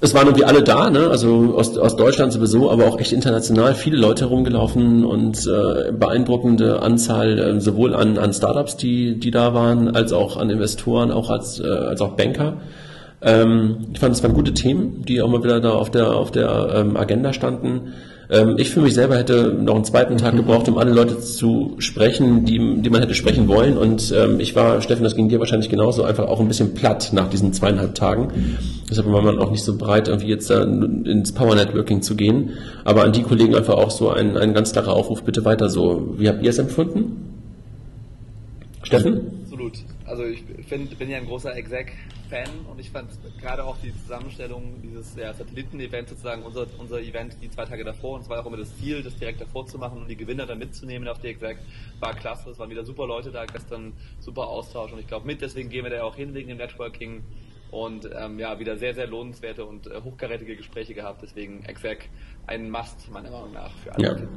Es waren irgendwie alle da, ne? also aus, aus Deutschland sowieso, aber auch echt international, viele Leute herumgelaufen und äh, beeindruckende Anzahl äh, sowohl an, an Startups, die, die da waren, als auch an Investoren, auch als, äh, als auch Banker. Ähm, ich fand, es waren gute Themen, die auch mal wieder da auf der, auf der ähm, Agenda standen. Ähm, ich für mich selber hätte noch einen zweiten Tag gebraucht, um alle Leute zu sprechen, die, die man hätte sprechen wollen. Und ähm, ich war, Steffen, das ging dir wahrscheinlich genauso, einfach auch ein bisschen platt nach diesen zweieinhalb Tagen. Deshalb war man auch nicht so bereit, irgendwie jetzt da ins Power Networking zu gehen. Aber an die Kollegen einfach auch so ein, ein ganz klarer Aufruf, bitte weiter so. Wie habt ihr es empfunden? Steffen? Absolut. Also ich find, bin ja ein großer Exec-Fan und ich fand gerade auch die Zusammenstellung dieses ja, Satelliten-Event sozusagen, unser, unser Event die zwei Tage davor, und es war auch immer das Ziel, das direkt davor zu machen und die Gewinner dann mitzunehmen auf die Exec, war klasse. Es waren wieder super Leute da, gestern super Austausch und ich glaube mit, deswegen gehen wir da auch hin wegen dem Networking und ähm, ja, wieder sehr, sehr lohnenswerte und äh, hochkarätige Gespräche gehabt. Deswegen Exec ein Must meiner Meinung nach für alle. Ja.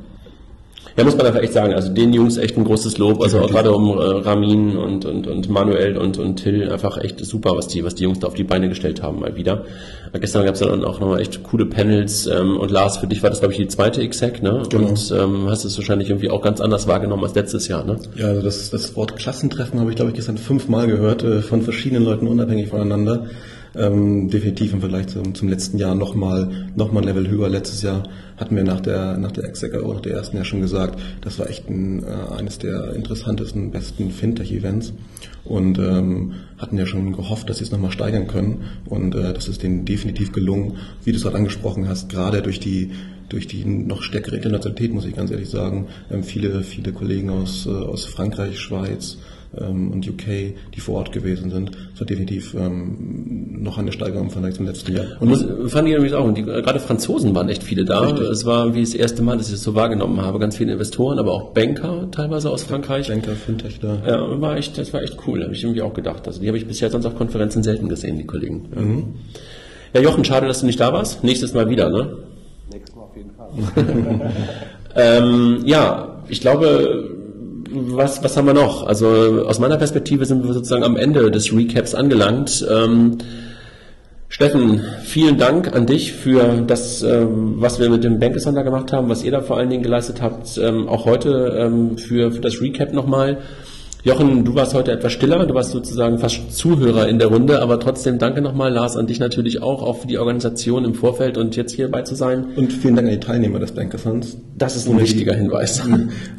Ja, muss man einfach echt sagen. Also den Jungs echt ein großes Lob. Also auch gerade um äh, Ramin und, und, und Manuel und, und Till einfach echt super, was die, was die Jungs da auf die Beine gestellt haben mal wieder. Äh, gestern gab es dann auch nochmal echt coole Panels. Ähm, und Lars, für dich war das, glaube ich, die zweite Exec, ne? Genau. Und ähm, hast es wahrscheinlich irgendwie auch ganz anders wahrgenommen als letztes Jahr, ne? Ja, also das, das Wort Klassentreffen habe ich, glaube ich, gestern fünfmal gehört, äh, von verschiedenen Leuten unabhängig voneinander. Ähm, definitiv im Vergleich zum, zum letzten Jahr nochmal noch mal ein Level höher. Letztes Jahr hatten wir nach der nach der Execo, nach der ersten ja schon gesagt, das war echt ein, äh, eines der interessantesten, besten Fintech-Events und ähm, hatten ja schon gehofft, dass sie es nochmal steigern können und äh, das ist denen definitiv gelungen, wie du es gerade angesprochen hast, gerade durch die durch die noch stärkere Internationalität, muss ich ganz ehrlich sagen. Ähm, viele, viele Kollegen aus, äh, aus Frankreich, Schweiz, ähm, und UK, die vor Ort gewesen sind. Das war definitiv ähm, noch eine Steigerung im Vergleich zum letzten Jahr. Und das fand ich nämlich auch. Und die, gerade Franzosen waren echt viele da. Richtig. Es war wie das erste Mal, dass ich das so wahrgenommen habe. Ganz viele Investoren, aber auch Banker teilweise aus Frankreich. Banker, Fintech da. Ja, war echt, das war echt cool. Habe ich irgendwie auch gedacht. Also die habe ich bisher sonst auf Konferenzen selten gesehen, die Kollegen. Ja. Mhm. ja, Jochen, schade, dass du nicht da warst. Nächstes Mal wieder, ne? Nächstes Mal auf jeden Fall. Ähm, ja, ich glaube, was, was haben wir noch? Also aus meiner Perspektive sind wir sozusagen am Ende des Recaps angelangt. Ähm, Steffen, vielen Dank an dich für das, ähm, was wir mit dem Bankesonder gemacht haben, was ihr da vor allen Dingen geleistet habt, ähm, auch heute ähm, für, für das Recap nochmal. Jochen, du warst heute etwas stiller, du warst sozusagen fast Zuhörer in der Runde, aber trotzdem danke nochmal, Lars, an dich natürlich auch, auch für die Organisation im Vorfeld und jetzt hierbei zu sein. Und vielen Dank an die Teilnehmer des Bankathons. Das ist ein Ohne wichtiger die- Hinweis.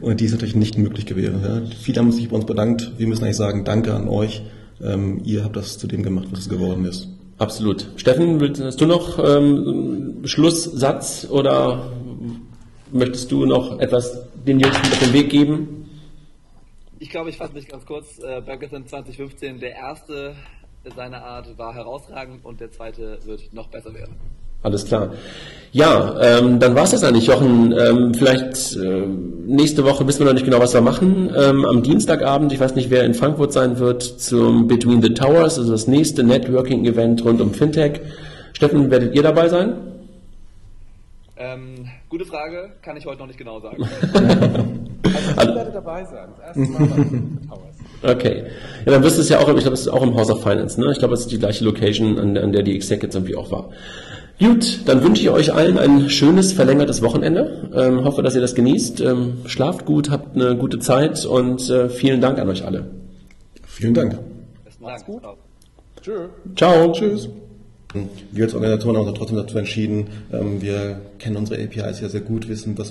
Und die ist natürlich nicht möglich gewesen. Ja. Viele haben sich bei uns bedankt. Wir müssen eigentlich sagen, danke an euch. Ähm, ihr habt das zu dem gemacht, was es geworden ist. Absolut. Steffen, willst, hast du noch ähm, Schlusssatz oder möchtest du noch etwas den Jungs mit auf den Weg geben? Ich glaube, ich fasse mich ganz kurz. Äh, Bankerson 2015, der erste seiner Art war herausragend und der zweite wird noch besser werden. Alles klar. Ja, ähm, dann war es das eigentlich, Jochen. Ähm, vielleicht äh, nächste Woche wissen wir noch nicht genau, was wir machen. Ähm, am Dienstagabend, ich weiß nicht, wer in Frankfurt sein wird, zum Between the Towers, also das nächste Networking-Event rund um Fintech. Steffen, werdet ihr dabei sein? Ähm, gute Frage, kann ich heute noch nicht genau sagen. Also ich werde dabei sein. Das erste Mal bei Towers. Okay. Ja, dann wirst du es ja auch, ich glaube, es ist auch im House of Finance, ne? Ich glaube, es ist die gleiche Location, an, an der die Exec jetzt irgendwie auch war. Gut, dann wünsche ich euch allen ein schönes, verlängertes Wochenende. Ähm, hoffe, dass ihr das genießt. Ähm, schlaft gut, habt eine gute Zeit und äh, vielen Dank an euch alle. Vielen Dank. Dank. gut. Ciao. Tschö. Ciao. Tschüss. Wir als Organisatoren haben uns trotzdem dazu entschieden, ähm, wir kennen unsere APIs ja sehr gut, wissen, was